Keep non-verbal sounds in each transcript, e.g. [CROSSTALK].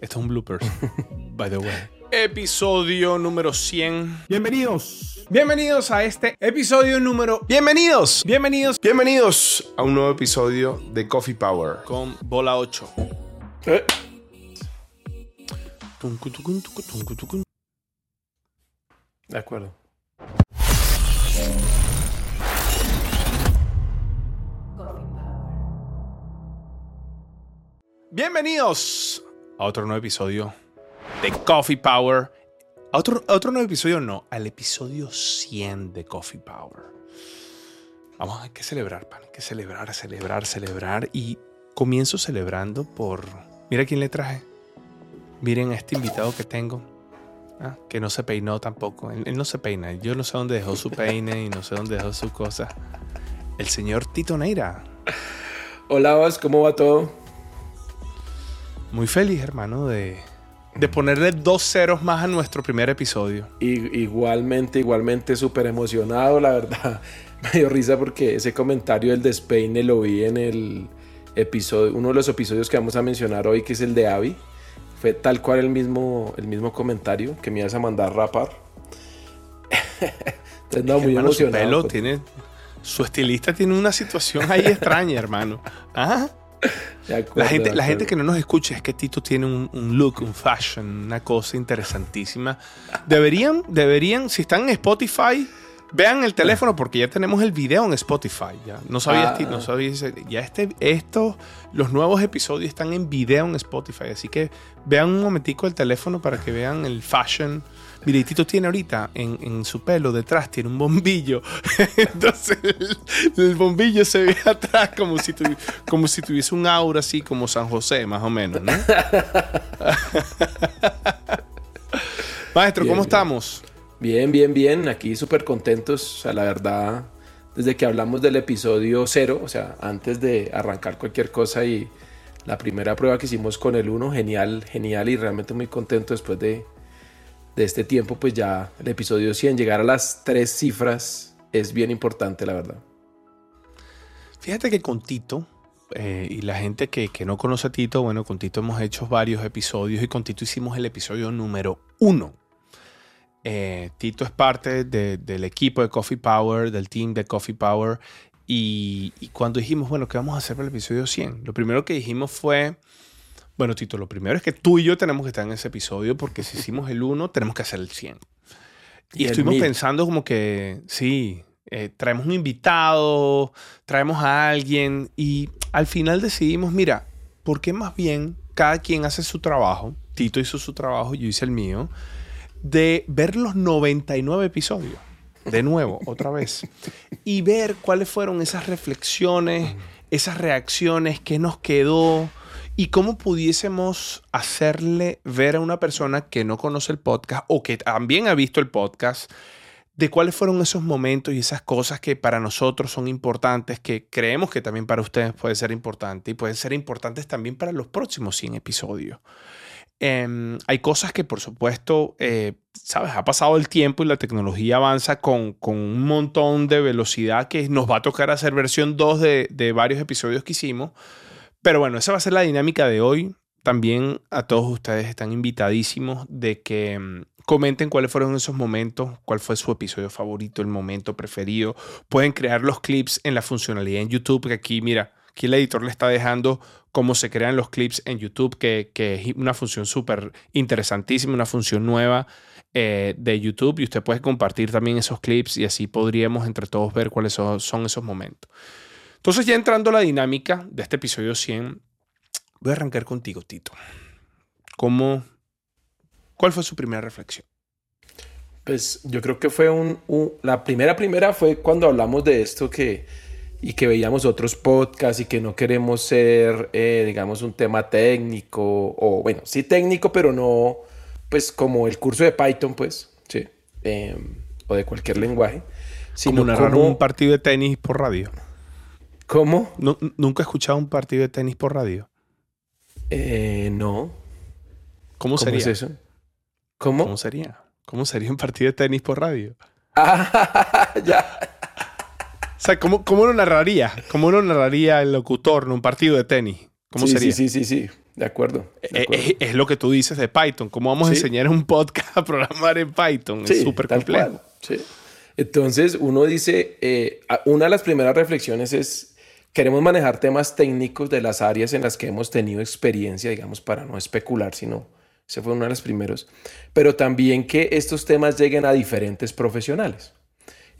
Esto es un bloopers, [LAUGHS] by the way. Episodio número 100. Bienvenidos. Bienvenidos a este episodio número... Bienvenidos. Bienvenidos Bienvenidos a un nuevo episodio de Coffee Power. con Bola 8. Eh. De acuerdo. Bienvenidos a otro nuevo episodio de Coffee Power. A otro, a otro nuevo episodio, no, al episodio 100 de Coffee Power. Vamos, hay que celebrar, pan, hay que celebrar, celebrar, celebrar. Y comienzo celebrando por... Mira quién le traje. Miren a este invitado que tengo. ah, que no se peinó tampoco. Él, él no se peina. Yo no sé dónde dejó su peine y no sé dónde dejó su cosa. El señor Tito Neira. Hola, ¿cómo va todo? Muy feliz, hermano, de, de ponerle dos ceros más a nuestro primer episodio. Igualmente, igualmente súper emocionado, la verdad. [LAUGHS] Me dio risa porque ese comentario del despeine lo vi en el episodio, uno de los episodios que vamos a mencionar hoy, que es el de Abby. Fue tal cual el mismo, el mismo comentario que me ibas a mandar rapar. [LAUGHS] Entonces, no, muy hermano, su emocionado. pelo con- tiene. Su estilista tiene una situación ahí extraña, hermano. [LAUGHS] ¿Ah? Acuerdo, La gente, la gente que no nos escucha es que Tito tiene un, un look, un fashion, una cosa interesantísima. Deberían, deberían, si están en Spotify, vean el teléfono porque ya tenemos el video en Spotify. Ya no sabías, Ah. Tito, no sabías. Ya este, estos, los nuevos episodios están en video en Spotify. Así que vean un momentico el teléfono para que vean el fashion. Y Tito tiene ahorita en, en su pelo detrás, tiene un bombillo. [LAUGHS] Entonces el, el bombillo se ve [LAUGHS] atrás como si, tuvi- como si tuviese un aura así como San José, más o menos, ¿no? [LAUGHS] Maestro, Bien, ¿cómo bien. estamos? Bien, bien, bien. Aquí súper contentos. O sea, la verdad, desde que hablamos del episodio cero, o sea, antes de arrancar cualquier cosa y la primera prueba que hicimos con el 1, genial, genial y realmente muy contento después de, de este tiempo, pues ya el episodio 100, llegar a las tres cifras es bien importante, la verdad. Fíjate que con Tito, eh, y la gente que, que no conoce a Tito, bueno, con Tito hemos hecho varios episodios y con Tito hicimos el episodio número uno. Eh, Tito es parte de- del equipo de Coffee Power, del team de Coffee Power. Y, y cuando dijimos, bueno, ¿qué vamos a hacer para el episodio 100? Lo primero que dijimos fue, bueno, Tito, lo primero es que tú y yo tenemos que estar en ese episodio porque si hicimos el 1, tenemos que hacer el 100. Y, Y estuvimos pensando como que, sí, eh, traemos un invitado, traemos a alguien y al final decidimos, mira, ¿por qué más bien cada quien hace su trabajo? Tito hizo su trabajo, yo hice el mío, de ver los 99 episodios. De nuevo, otra vez. Y ver cuáles fueron esas reflexiones, esas reacciones, qué nos quedó y cómo pudiésemos hacerle ver a una persona que no conoce el podcast o que también ha visto el podcast de cuáles fueron esos momentos y esas cosas que para nosotros son importantes, que creemos que también para ustedes puede ser importante y pueden ser importantes también para los próximos 100 episodios. Em, hay cosas que, por supuesto, eh, sabes, ha pasado el tiempo y la tecnología avanza con, con un montón de velocidad que nos va a tocar hacer versión 2 de, de varios episodios que hicimos. Pero bueno, esa va a ser la dinámica de hoy. También a todos ustedes están invitadísimos de que mm, comenten cuáles fueron esos momentos, cuál fue su episodio favorito, el momento preferido. Pueden crear los clips en la funcionalidad en YouTube, que aquí, mira, aquí el editor le está dejando cómo se crean los clips en YouTube, que, que es una función súper interesantísima, una función nueva eh, de YouTube y usted puede compartir también esos clips y así podríamos entre todos ver cuáles son, son esos momentos. Entonces ya entrando a la dinámica de este episodio 100, voy a arrancar contigo, Tito. ¿Cómo, ¿Cuál fue su primera reflexión? Pues yo creo que fue un, un- la primera primera fue cuando hablamos de esto que y que veíamos otros podcasts y que no queremos ser eh, digamos un tema técnico o bueno sí técnico pero no pues como el curso de Python pues sí eh, o de cualquier lenguaje sino Como narrar un partido de tenis por radio. ¿Cómo? Nu- Nunca he escuchado un partido de tenis por radio. Eh, no. ¿Cómo, ¿Cómo sería? es eso? ¿Cómo? ¿Cómo sería? ¿Cómo sería un partido de tenis por radio? [LAUGHS] Ah, ya. O sea, ¿cómo, cómo lo narraría? ¿Cómo lo narraría el locutor en un partido de tenis? ¿Cómo sí, sería? Sí, sí, sí, sí. De acuerdo. de Eh, acuerdo. Es, es lo que tú dices de Python. ¿Cómo vamos a Sí. enseñar en un podcast [LAUGHS] a programar en Python? es súper complejo. sí. Entonces, uno dice, eh, una de las primeras reflexiones es, queremos manejar temas técnicos de las áreas en las que hemos tenido experiencia, digamos, para no especular, sino, ese fue uno de los primeros, pero también que estos temas lleguen a diferentes profesionales.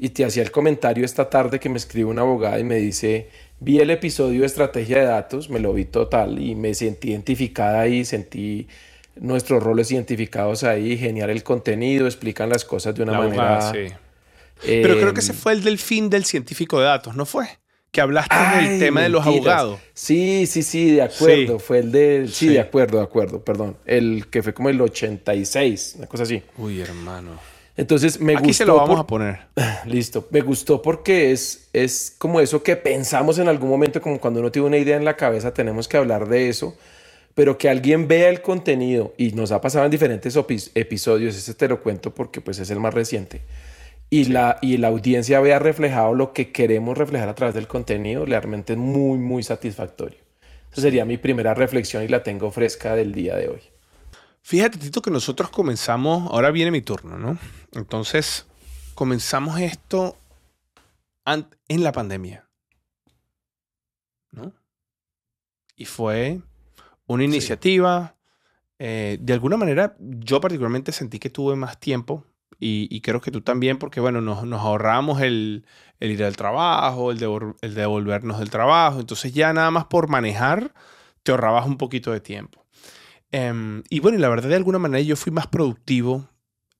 Y te hacía el comentario esta tarde que me escribe una abogada y me dice, vi el episodio de estrategia de datos, me lo vi total y me sentí identificada ahí, sentí nuestros roles identificados ahí, genial el contenido, explican las cosas de una La manera... abogada, sí. Pero creo que eh, ese fue el del fin del científico de datos, ¿no fue? Que hablaste ay, del tema de los mentiras. abogados. Sí, sí, sí, de acuerdo. Sí. Fue el de... Sí, Sí. de acuerdo, de acuerdo, perdón. El que fue como el 86, una cosa así. Uy, hermano. Entonces me Aquí gustó se lo vamos por- a poner. [LAUGHS] Listo. Me gustó porque es, es como eso que pensamos en algún momento, como cuando uno tiene una idea en la cabeza, tenemos que hablar de eso, pero que alguien vea el contenido y nos ha pasado en diferentes episodios, ese te lo cuento porque pues es el más reciente, y, la, y la audiencia vea reflejado lo que queremos reflejar a través del contenido, realmente es muy, muy satisfactorio. Esa sería mi primera reflexión y la tengo fresca del día de hoy. Fíjate, Tito, que nosotros comenzamos, ahora viene mi turno, ¿no? Entonces, comenzamos esto en la pandemia, ¿no? Y fue una iniciativa, eh, de alguna manera, yo particularmente sentí que tuve más tiempo y, y creo que tú también, porque bueno, nos, nos ahorramos el, el ir al trabajo, el, devol- el devolvernos del trabajo, entonces ya nada más por manejar, te ahorrabas un poquito de tiempo. Em, y bueno, y la verdad, de alguna manera yo fui más productivo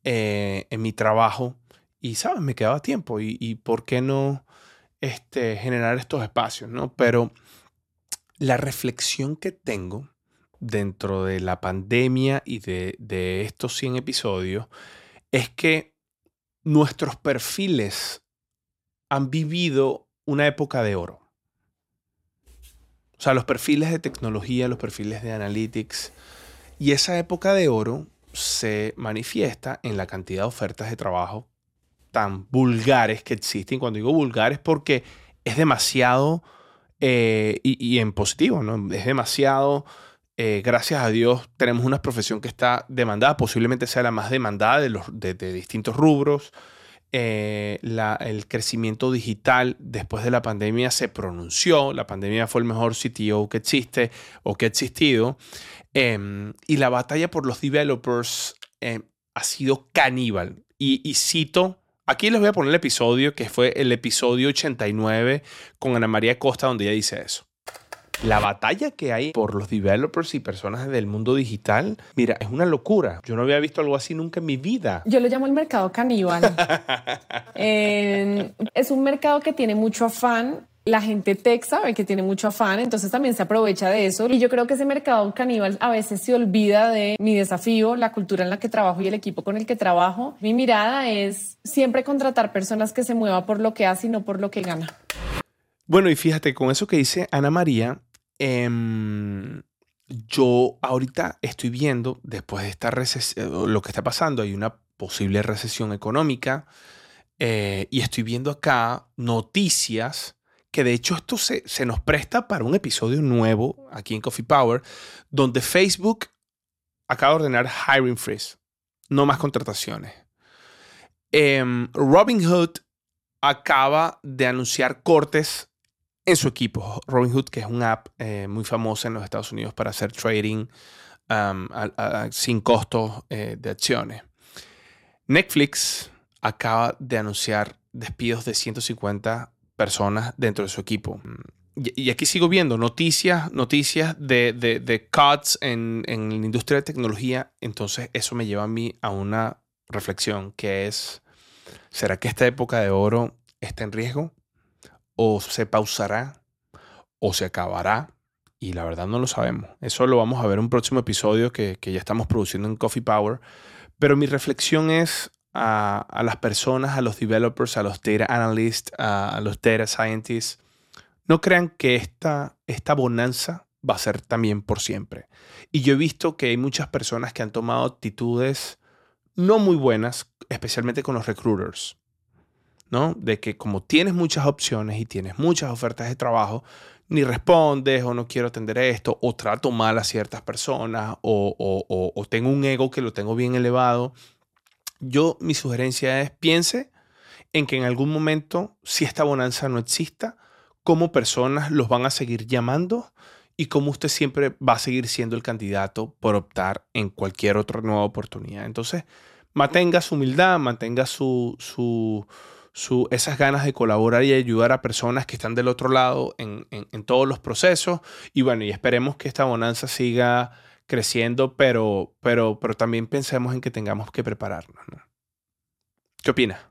eh, en mi trabajo y, ¿sabes? Me quedaba tiempo y, y ¿por qué no este, generar estos espacios, ¿no? Pero la reflexión que tengo dentro de la pandemia y de, de estos 100 episodios es que nuestros perfiles han vivido una época de oro. O sea, los perfiles de tecnología, los perfiles de analytics. Y esa época de oro se manifiesta en la cantidad de ofertas de trabajo tan vulgares que existen. Cuando digo vulgares porque es demasiado, eh, y, y en positivo, ¿no? Es demasiado, eh, gracias a Dios, tenemos una profesión que está demandada, posiblemente sea la más demandada de, los, de, distintos rubros. Eh, el crecimiento digital después de la pandemia se pronunció. La pandemia fue el mejor CTO que existe o que ha existido. Em, y la batalla por los developers em, ha sido caníbal. Y, y cito, aquí les voy a poner el episodio, que fue el episodio 89 con Ana María Costa, donde ella dice eso. La batalla que hay por los developers y personas del mundo digital, mira, es una locura. Yo no había visto algo así nunca en mi vida. Yo lo llamo el mercado caníbal. [LAUGHS] Eh, es un mercado que tiene mucho afán. La gente tech sabe que tiene mucho afán, entonces también se aprovecha de eso. Y yo creo que ese mercado caníbal a veces se olvida de mi desafío, la cultura en la que trabajo y el equipo con el que trabajo. Mi mirada es siempre contratar personas que se muevan por lo que hace y no por lo que gana. Bueno, y fíjate, con eso que dice Ana María, em, yo ahorita estoy viendo, después de esta recesión, lo que está pasando, hay una posible recesión económica, eh, y estoy viendo acá noticias que de hecho esto se, se nos presta para un episodio nuevo aquí en Coffee Power, donde Facebook acaba de ordenar hiring freeze, no más contrataciones. Em, Robinhood acaba de anunciar cortes en su equipo. Robinhood, que es una app eh, muy famosa en los Estados Unidos para hacer trading um, sin costos eh, de acciones. Netflix acaba de anunciar despidos de 150 personas dentro de su equipo. Y, y aquí sigo viendo noticias, noticias de, de, de cuts en, en la industria de tecnología. Entonces eso me lleva a mí a una reflexión que es, ¿será que esta época de oro está en riesgo? ¿O se pausará? ¿O se acabará? Y la verdad no lo sabemos. Eso lo vamos a ver en un próximo episodio que, que ya estamos produciendo en Coffee Power. Pero mi reflexión es a, a las personas, a los developers, a los data analysts, a, a los data scientists. No crean que esta, esta bonanza va a ser también por siempre. Y yo he visto que hay muchas personas que han tomado actitudes no muy buenas, especialmente con los recruiters. De que como tienes muchas opciones y tienes muchas ofertas de trabajo, ni respondes o no quiero atender esto o trato mal a ciertas personas o, o tengo un ego que lo tengo bien elevado, yo mi sugerencia es piense en que en algún momento, si esta bonanza no exista, cómo personas los van a seguir llamando y cómo usted siempre va a seguir siendo el candidato por optar en cualquier otra nueva oportunidad. Entonces, mantenga su humildad, mantenga su, su, su, esas ganas de colaborar y ayudar a personas que están del otro lado en, en, todos los procesos. Y bueno, y esperemos que esta bonanza siga creciendo, pero, pero, pero también pensemos en que tengamos que prepararnos. ¿Qué opina?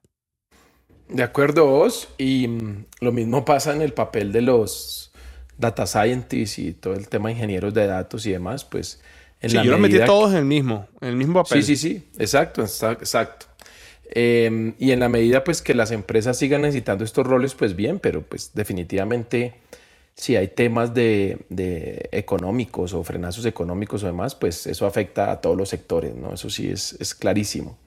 De acuerdo, vos. Y mm, lo mismo pasa en el papel de los data scientists y todo el tema de ingenieros de datos y demás, pues... En sí, yo los metí todos en el mismo, en el mismo papel. Sí, sí, sí, exacto, exacto. Em, y en la medida pues que las empresas sigan necesitando estos roles, pues bien, pero pues definitivamente si hay temas de, de, económicos o frenazos económicos o demás, pues eso afecta a todos los sectores, ¿no? Eso sí es, es clarísimo.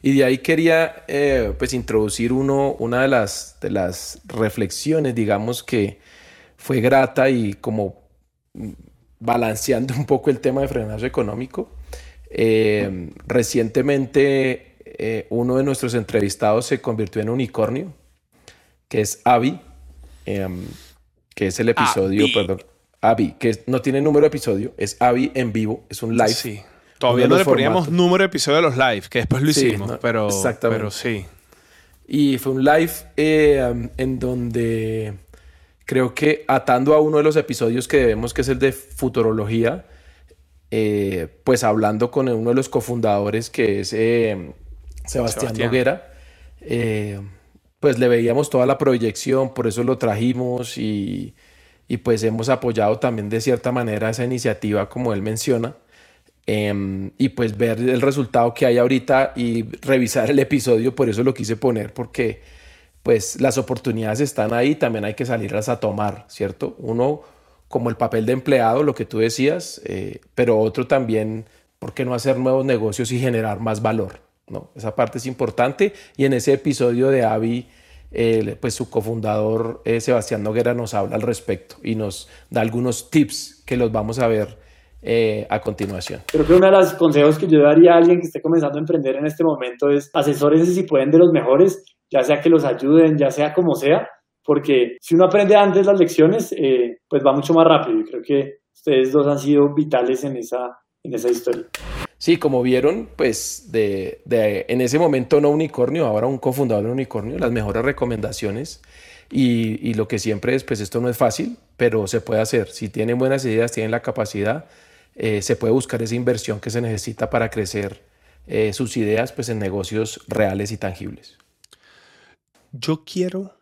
Y de ahí quería eh, pues introducir uno, una de las, de las reflexiones, digamos, que fue grata y como balanceando [LAUGHS] un poco el tema de frenazo económico. Eh, recientemente eh, uno de nuestros entrevistados se convirtió en unicornio, que es Avi, em, que es el episodio, perdón, Avi, que no tiene número de episodio, es Avi en vivo, es un live. Sí. Todavía no le poníamos número de episodio de los live, que después lo hicimos, pero, pero sí. Y fue un live em, en donde creo que atando a uno de los episodios que debemos, que es el de futurología, eh, pues hablando con uno de los cofundadores, que es eh, Sebastián, Noguera, eh, pues le veíamos toda la proyección, por eso lo trajimos y, y, pues hemos apoyado también de cierta manera esa iniciativa, como él menciona. Em, y pues ver el resultado que hay ahorita y revisar el episodio, por eso lo quise poner, porque pues las oportunidades están ahí, también hay que salirlas a tomar, ¿cierto? Uno como el papel de empleado, lo que tú decías, eh, pero otro también, ¿por qué no hacer nuevos negocios y generar más valor? ¿No? Esa parte es importante y en ese episodio de Avi, pues su cofundador eh, Sebastián Noguera nos habla al respecto y nos da algunos tips que los vamos a ver eh, a continuación. Creo que uno de los consejos que yo daría a alguien que esté comenzando a emprender en este momento es asesores si pueden de los mejores ya sea que los ayuden, ya sea como sea, porque si uno aprende antes las lecciones, eh, pues va mucho más rápido y creo que ustedes dos han sido vitales en esa, en esa historia. Sí, como vieron, pues de, en ese momento no unicornio, ahora un cofundador unicornio, las mejores recomendaciones y, lo que siempre es, pues esto no es fácil, pero se puede hacer. Si tienen buenas ideas, tienen la capacidad, eh, se puede buscar esa inversión que se necesita para crecer eh, sus ideas pues en negocios reales y tangibles. Yo quiero,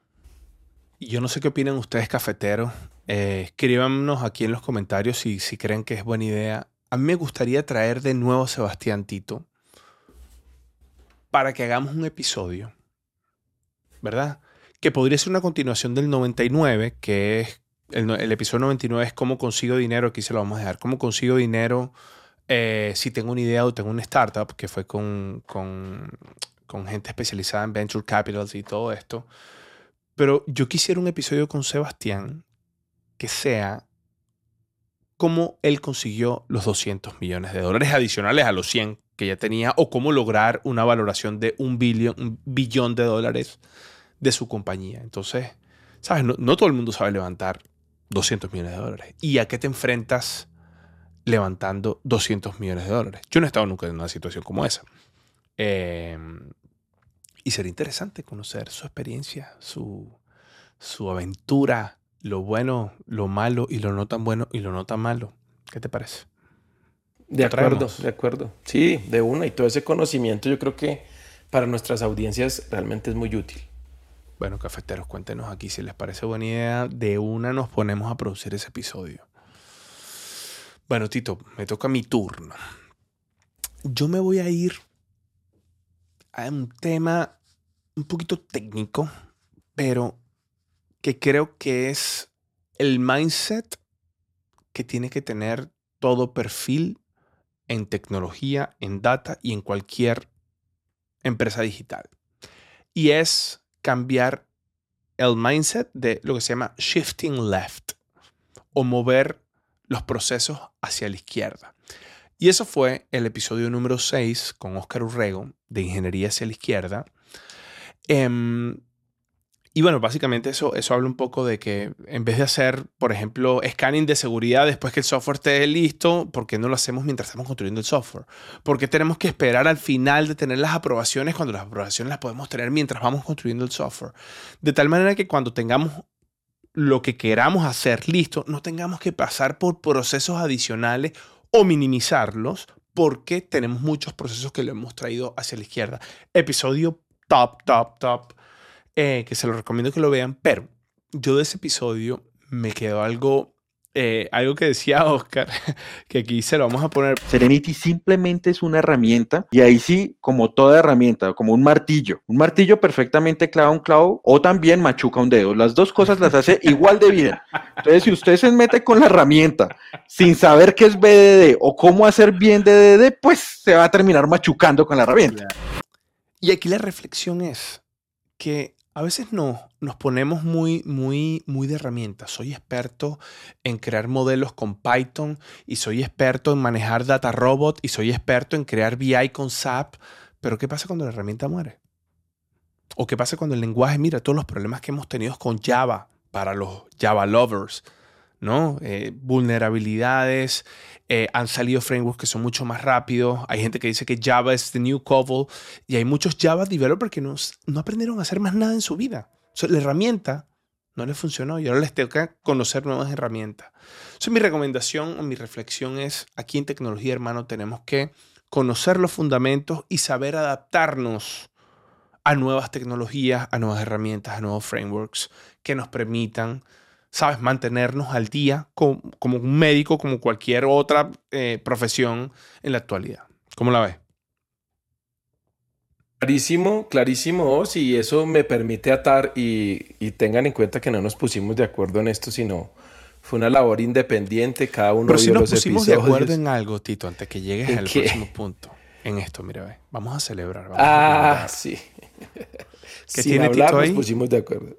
yo no sé qué opinan ustedes cafeteros, eh, escríbanos aquí en los comentarios si, si creen que es buena idea. A mí me gustaría traer de nuevo a Sebastián Tito para que hagamos un episodio, ¿verdad? Que podría ser una continuación del 99, que es el, episodio 99 es cómo consigo dinero, aquí se lo vamos a dejar, cómo consigo dinero eh, si tengo una idea o tengo una startup, que fue con, con gente especializada en venture capitals y todo esto. Pero yo quisiera un episodio con Sebastián que sea cómo él consiguió los 200 millones de dólares adicionales a los 100 que ya tenía o cómo lograr una valoración de un, billón, de dólares de su compañía. Entonces, ¿sabes? No, no, todo el mundo sabe levantar 200 millones de dólares. ¿Y a qué te enfrentas levantando 200 millones de dólares? Yo no he estado nunca en una situación como esa. Em, y sería interesante conocer su experiencia, su, su aventura, lo bueno, lo malo y lo no tan bueno y lo no tan malo. ¿Qué te parece? De acuerdo, de acuerdo. Sí, de una. Y todo ese conocimiento yo creo que para nuestras audiencias realmente es muy útil. Bueno, cafeteros, cuéntenos aquí si les parece buena idea. De una nos ponemos a producir ese episodio. Bueno, Tito, me toca mi turno. Yo me voy a ir hay un tema un poquito técnico, pero que creo que es el mindset que tiene que tener todo perfil en tecnología, en data y en cualquier empresa digital. Y es cambiar el mindset de lo que se llama shifting left. o mover los procesos hacia la izquierda. Y eso fue el episodio número 6 con Oscar Urrego de Ingeniería hacia la izquierda. Em, y bueno, básicamente eso, eso habla un poco de que en vez de hacer, por ejemplo, scanning de seguridad después que el software esté listo, ¿por qué no lo hacemos mientras estamos construyendo el software? ¿Por qué tenemos que esperar al final de tener las aprobaciones cuando las aprobaciones las podemos tener mientras vamos construyendo el software? De tal manera que cuando tengamos lo que queramos hacer listo, no tengamos que pasar por procesos adicionales o minimizarlos porque tenemos muchos procesos que lo hemos traído hacia la izquierda. Episodio top, top, top eh, que se lo recomiendo que lo vean, pero yo de ese episodio me quedó algo, eh, algo que decía [LAUGHS] Oscar, que aquí se lo vamos a poner. Serenity simplemente es una herramienta y ahí sí, como toda herramienta, como un martillo. Un martillo perfectamente clava un clavo o también machuca un dedo. Las dos cosas las hace [LAUGHS] igual de bien. Entonces, si usted se mete con la herramienta sin saber qué es BDD o cómo hacer bien DDD, pues se va a terminar machucando con la herramienta. Y aquí la reflexión es que a veces no, nos ponemos muy, muy, muy de herramientas. Soy experto en crear modelos con Python y soy experto en manejar data robot y soy experto en crear BI con SAP. Pero ¿qué pasa cuando la herramienta muere? ¿O qué pasa cuando el lenguaje, mira, todos los problemas que hemos tenido con Java para los Java lovers, ¿no? Eh, vulnerabilidades, eh, han salido frameworks que son mucho más rápidos. Hay gente que dice que Java es the new COBOL y hay muchos Java developers que no, no aprendieron a hacer más nada en su vida. la herramienta no les funcionó y ahora les toca conocer nuevas herramientas. Entonces, mi recomendación o mi reflexión es, aquí en tecnología, hermano, tenemos que conocer los fundamentos y saber adaptarnos a nuevas tecnologías, a nuevas herramientas, a nuevos frameworks que nos permitan ¿sabes? Mantenernos al día como, un médico, como cualquier otra eh, profesión en la actualidad. ¿Cómo la ves? Clarísimo, clarísimo, y eso me permite atar y, tengan en cuenta que no nos pusimos de acuerdo en esto, sino fue una labor independiente, cada uno Pero si nos pusimos de acuerdo en algo, Tito, antes que llegues al próximo punto. En esto, mira, ve. vamos a celebrar. ah, sí. ¿Qué tiene Tito ahí? Nos pusimos de acuerdo.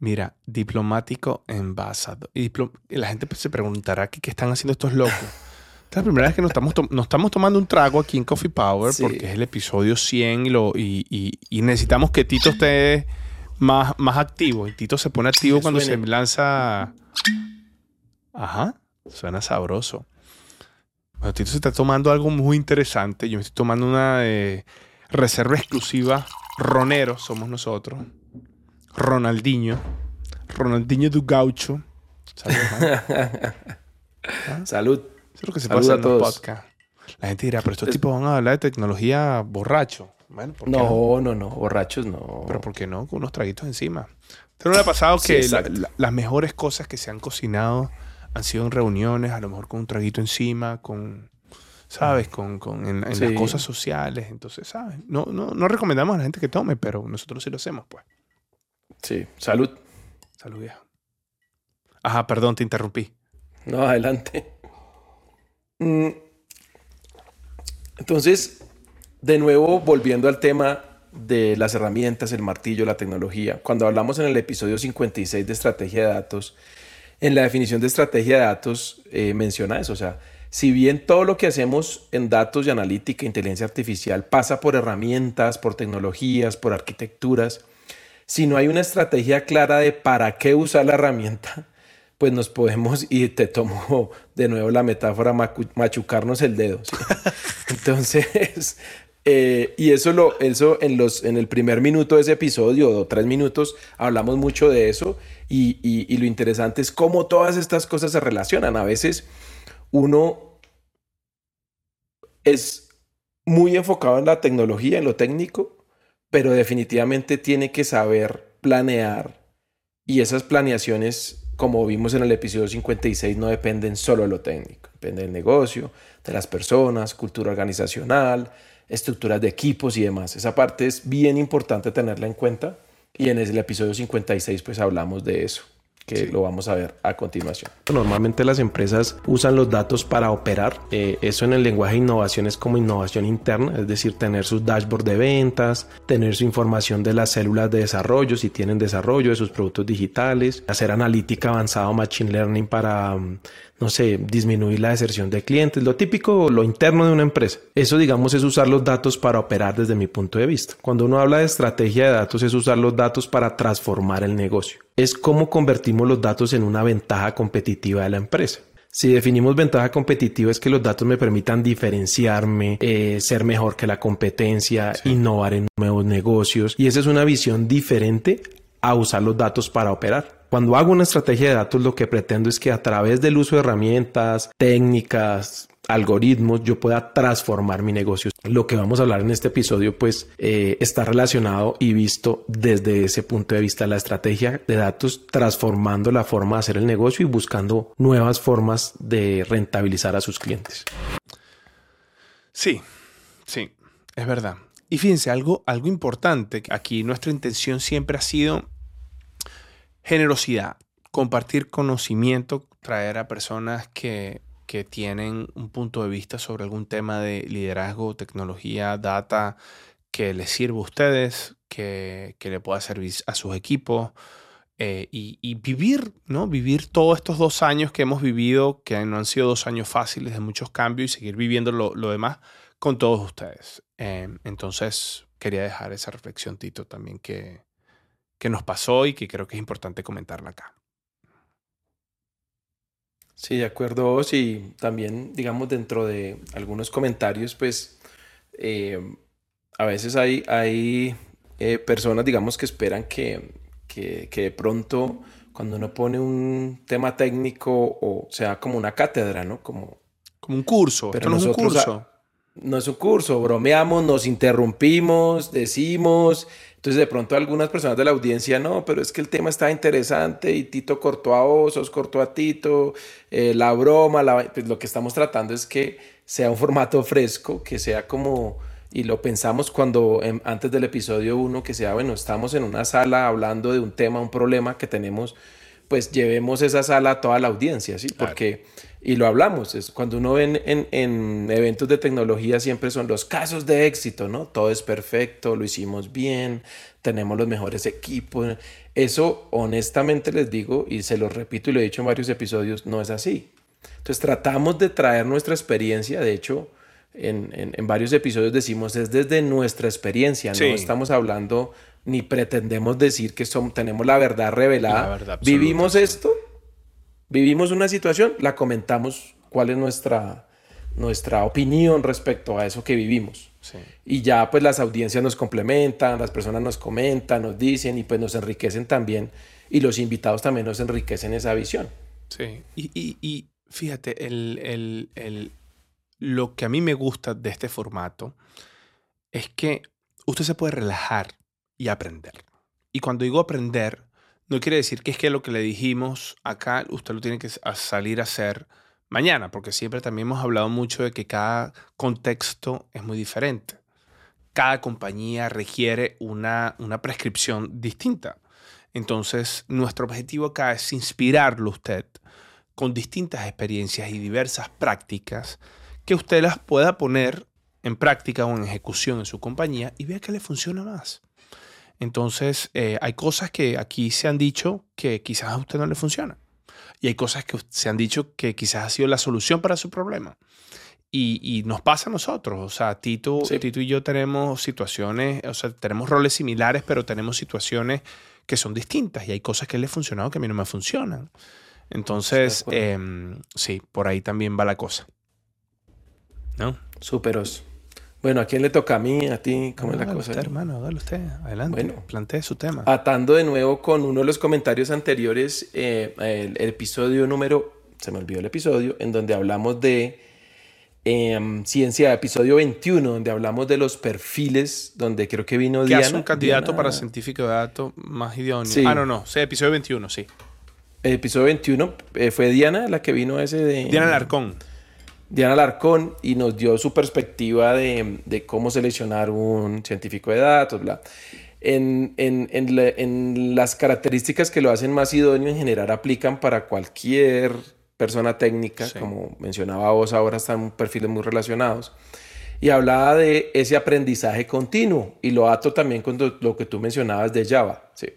Mira, diplomático envasado. Y, la gente pues, se preguntará ¿qué, qué están haciendo estos locos. [LAUGHS] Esta es la primera vez que nos estamos, estamos tomando un trago aquí en Coffee Power porque es el episodio 100 y, lo, y, necesitamos que Tito esté más, más activo. Y Tito se pone activo cuando se lanza... Ajá, suena sabroso. Bueno, Tito se está tomando algo muy interesante. Yo me estoy tomando una eh, reserva exclusiva. Ronero somos nosotros. Ronaldinho. Ronaldinho du Gaucho. [LAUGHS] Salud. Eso es lo que se pasa en podcast. La gente dirá, pero estos tipos van a hablar de tecnología borracho. Bueno, no, no, no, borrachos no. Pero ¿por qué no? Con unos traguitos encima. ¿Te no ha pasado que las mejores cosas que se han cocinado han sido en reuniones, a lo mejor con un traguito encima, con, ¿sabes? Con, en, las cosas sociales. Entonces, ¿sabes? No, no, no recomendamos a la gente que tome, pero nosotros sí lo hacemos, pues. Sí, salud. Salud, viejo. Ajá, perdón, te interrumpí. No, adelante. Mm. Entonces, de nuevo, volviendo al tema de las herramientas, el martillo, la tecnología. Cuando hablamos en el episodio 56 de estrategia de datos, en la definición de estrategia de datos eh, menciona eso. O sea, si bien todo lo que hacemos en datos y analítica, inteligencia artificial, pasa por herramientas, por tecnologías, por arquitecturas, si no hay una estrategia clara de para qué usar la herramienta, pues nos podemos, y te tomo de nuevo la metáfora, machucarnos el dedo. [LAUGHS] Entonces, eh, y eso, lo, eso en, los, en el primer minuto de ese episodio, o tres minutos, hablamos mucho de eso, y, y lo interesante es cómo todas estas cosas se relacionan. A veces uno es muy enfocado en la tecnología, en lo técnico, pero definitivamente tiene que saber planear y esas planeaciones, como vimos en el episodio 56, no dependen solo de lo técnico, depende del negocio, de las personas, cultura organizacional, estructuras de equipos y demás. Esa parte es bien importante tenerla en cuenta y en el episodio 56 pues hablamos de eso. Que lo vamos a ver a continuación. Normalmente las empresas usan los datos para operar. Eh, eso en el lenguaje de innovación es como innovación interna, es decir, tener sus dashboard de ventas, tener su información de las células de desarrollo, si tienen desarrollo de sus productos digitales, hacer analítica avanzada o machine learning para mm, no sé, disminuir la deserción de clientes, lo típico, lo interno de una empresa. Eso, digamos, es usar los datos para operar desde mi punto de vista. Cuando uno habla de estrategia de datos, es usar los datos para transformar el negocio. Es cómo convertimos los datos en una ventaja competitiva de la empresa. Si definimos ventaja competitiva es que los datos me permitan diferenciarme, eh, ser mejor que la competencia, innovar en nuevos negocios. Y esa es una visión diferente a usar los datos para operar. Cuando hago una estrategia de datos, lo que pretendo es que a través del uso de herramientas, técnicas, algoritmos, yo pueda transformar mi negocio. Lo que vamos a hablar en este episodio, pues, eh, está relacionado y visto desde ese punto de vista, la estrategia de datos, transformando la forma de hacer el negocio y buscando nuevas formas de rentabilizar a sus clientes. Sí, sí, es verdad. Y fíjense, algo, algo importante, aquí nuestra intención siempre ha sido Generosidad, compartir conocimiento, traer a personas que, tienen un punto de vista sobre algún tema de liderazgo, tecnología, data, que les sirva a ustedes, que, le pueda servir a sus equipos. Eh, y, vivir, ¿no? Vivir todos estos dos años que hemos vivido, que no han sido dos años fáciles de muchos cambios y seguir viviendo lo, demás con todos ustedes. Eh, entonces, quería dejar esa reflexión, Tito, también que, que nos pasó y que creo que es importante comentarla acá. Sí, de acuerdo. Sí, también, digamos, dentro de algunos comentarios, pues eh, a veces hay, hay eh, personas, digamos, que esperan que, que, de pronto cuando uno pone un tema técnico o sea como una cátedra, ¿no? Como, como un curso. Pero no es un curso. No es un curso, bromeamos, nos interrumpimos, decimos, entonces de pronto algunas personas de la audiencia, no, pero es que el tema está interesante y Tito cortó a Osos, cortó a Tito, eh, la broma, pues lo que estamos tratando es que sea un formato fresco, que sea como, y lo pensamos cuando antes del episodio 1, que sea, bueno, estamos en una sala hablando de un tema, un problema que tenemos, pues llevemos esa sala a toda la audiencia, ¿sí? Porque y lo hablamos, es cuando uno ve en, en, eventos de tecnología siempre son los casos de éxito, ¿no? Todo es perfecto, lo hicimos bien, tenemos los mejores equipos. Eso honestamente les digo y se lo repito y lo he dicho en varios episodios, no es así. Entonces tratamos de traer nuestra experiencia, de hecho en, en, varios episodios decimos es desde nuestra experiencia, no estamos hablando ni pretendemos decir que somos, tenemos la verdad revelada. Vivimos esto vivimos una situación, la comentamos cuál es nuestra, nuestra opinión respecto a eso que vivimos. Y ya pues las audiencias nos complementan, las personas nos comentan, nos dicen y pues nos enriquecen también. Y los invitados también nos enriquecen esa visión. Sí, y, fíjate, el, lo que a mí me gusta de este formato es que usted se puede relajar y aprender. Y cuando digo aprender, no quiere decir que es que lo que le dijimos acá usted lo tiene que salir a hacer mañana, porque siempre también hemos hablado mucho de que cada contexto es muy diferente. Cada compañía requiere una, una prescripción distinta. Entonces, nuestro objetivo acá es inspirarlo usted con distintas experiencias y diversas prácticas que usted las pueda poner en práctica o en ejecución en su compañía y vea que le funciona más. Entonces, eh, hay cosas que aquí se han dicho que quizás a usted no le funcionan. Y hay cosas que se han dicho que quizás ha sido la solución para su problema. Y, nos pasa a nosotros. O sea, Tito, Tito y yo tenemos situaciones, o sea, tenemos roles similares, pero tenemos situaciones que son distintas. Y hay cosas que le han funcionado que a mí no me funcionan. Entonces, em, sí, por ahí también va la cosa. ¿No? Súperos. Bueno, ¿a quién le toca? ¿A mí? ¿A ti? ¿Cómo es la cosa? Usted, hermano, dale usted. Adelante. Bueno, plantee su tema. Atando de nuevo con uno de los comentarios anteriores, eh, el, episodio número, se me olvidó el episodio, en donde hablamos de em, ciencia, episodio 21, donde hablamos de los perfiles, donde creo que vino ¿Qué Diana. hace un candidato para científico de datos más idóneo? Ah, no, no, sí, episodio 21, sí. El episodio 21 eh, fue Diana la que vino ese de... Diana Larcón. Diana Larcón y nos dio su perspectiva de, cómo seleccionar un científico de datos. Bla. en, en, en, las características que lo hacen más idóneo en general aplican para cualquier persona técnica, como mencionaba vos, ahora están perfiles muy relacionados. Y hablaba de ese aprendizaje continuo y lo ato también con lo que tú mencionabas de Java. ¿sí?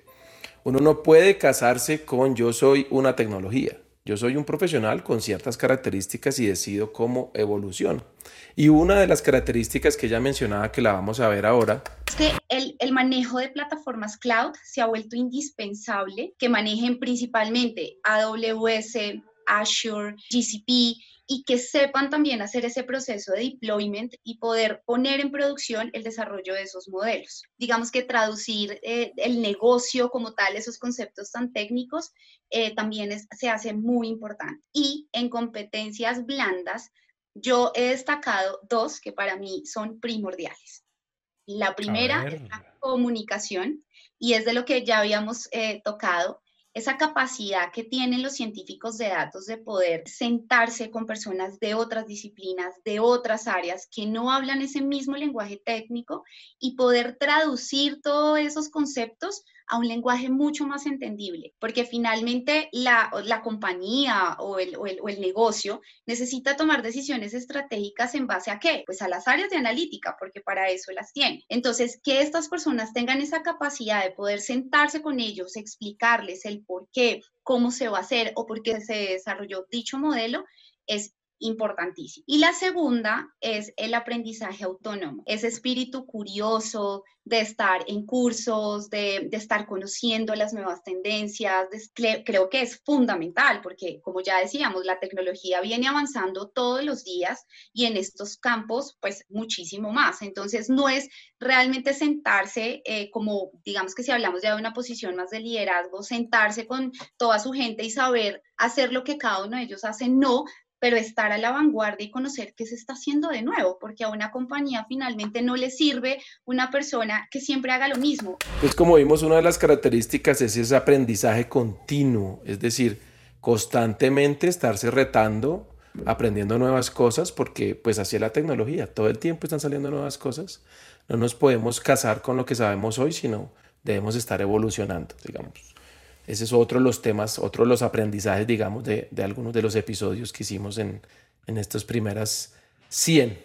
Uno no puede casarse con yo soy una tecnología. Yo soy un profesional con ciertas características y decido cómo evoluciona. Y una de las características que ella mencionaba, que la vamos a ver ahora, es que el, manejo de plataformas cloud se ha vuelto indispensable, que manejen principalmente AWS, Azure, GCP y que sepan también hacer ese proceso de deployment y poder poner en producción el desarrollo de esos modelos. Digamos que traducir eh, el negocio como tal, esos conceptos tan técnicos, eh, también se hace muy importante. Y en competencias blandas, yo he destacado dos que para mí son primordiales. La primera es la comunicación y es de lo que ya habíamos eh, tocado esa capacidad que tienen los científicos de datos de poder sentarse con personas de otras disciplinas, de otras áreas, que no hablan ese mismo lenguaje técnico y poder traducir todos esos conceptos a un lenguaje mucho más entendible, porque finalmente la, compañía o el, o, el, negocio necesita tomar decisiones estratégicas en base a qué? Pues a las áreas de analítica, porque para eso las tiene. Entonces, que estas personas tengan esa capacidad de poder sentarse con ellos, explicarles el por qué, cómo se va a hacer o por qué se desarrolló dicho modelo, es importantísimo. Y la segunda es el aprendizaje autónomo, ese espíritu curioso de estar en cursos, de, estar conociendo las nuevas tendencias, creo que es fundamental porque, como ya decíamos, la tecnología viene avanzando todos los días y en estos campos, pues muchísimo más. Entonces, no es realmente sentarse eh, como, digamos que si hablamos ya de una posición más de liderazgo, sentarse con toda su gente y saber hacer lo que cada uno de ellos hace, no, pero estar a la vanguardia y conocer qué se está haciendo de nuevo, porque a una compañía finalmente no le sirve una persona que siempre haga lo mismo. Pues como vimos, una de las características es ese aprendizaje continuo, es decir, constantemente estarse retando, aprendiendo nuevas cosas, porque pues así es la tecnología, todo el tiempo están saliendo nuevas cosas. No nos podemos casar con lo que sabemos hoy, sino debemos estar evolucionando, digamos. Ese es otro de los temas, otro de los aprendizajes, digamos, de, algunos de los episodios que hicimos en, en estas primeras 100.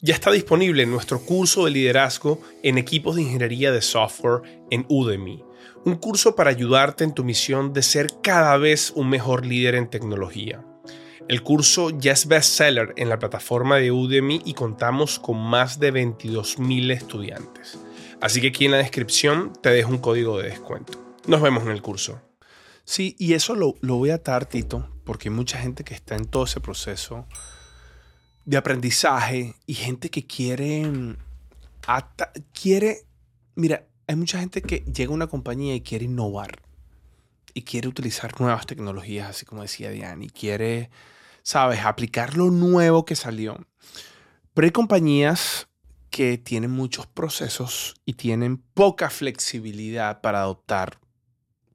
Ya está disponible nuestro curso de liderazgo en equipos de ingeniería de software en Udemy. Un curso para ayudarte en tu misión de ser cada vez un mejor líder en tecnología. El curso ya es bestseller en la plataforma de Udemy y contamos con más de 22.000 estudiantes. Así que aquí en la descripción te dejo un código de descuento. Nos vemos en el curso. Sí, y eso lo, voy a atar, Tito, porque hay mucha gente que está en todo ese proceso de aprendizaje y gente que quiere, quiere, mira, hay mucha gente que llega a una compañía y quiere innovar y quiere utilizar nuevas tecnologías, así como decía Diane, y quiere, sabes, aplicar lo nuevo que salió. Pero hay compañías que tienen muchos procesos y tienen poca flexibilidad para adoptar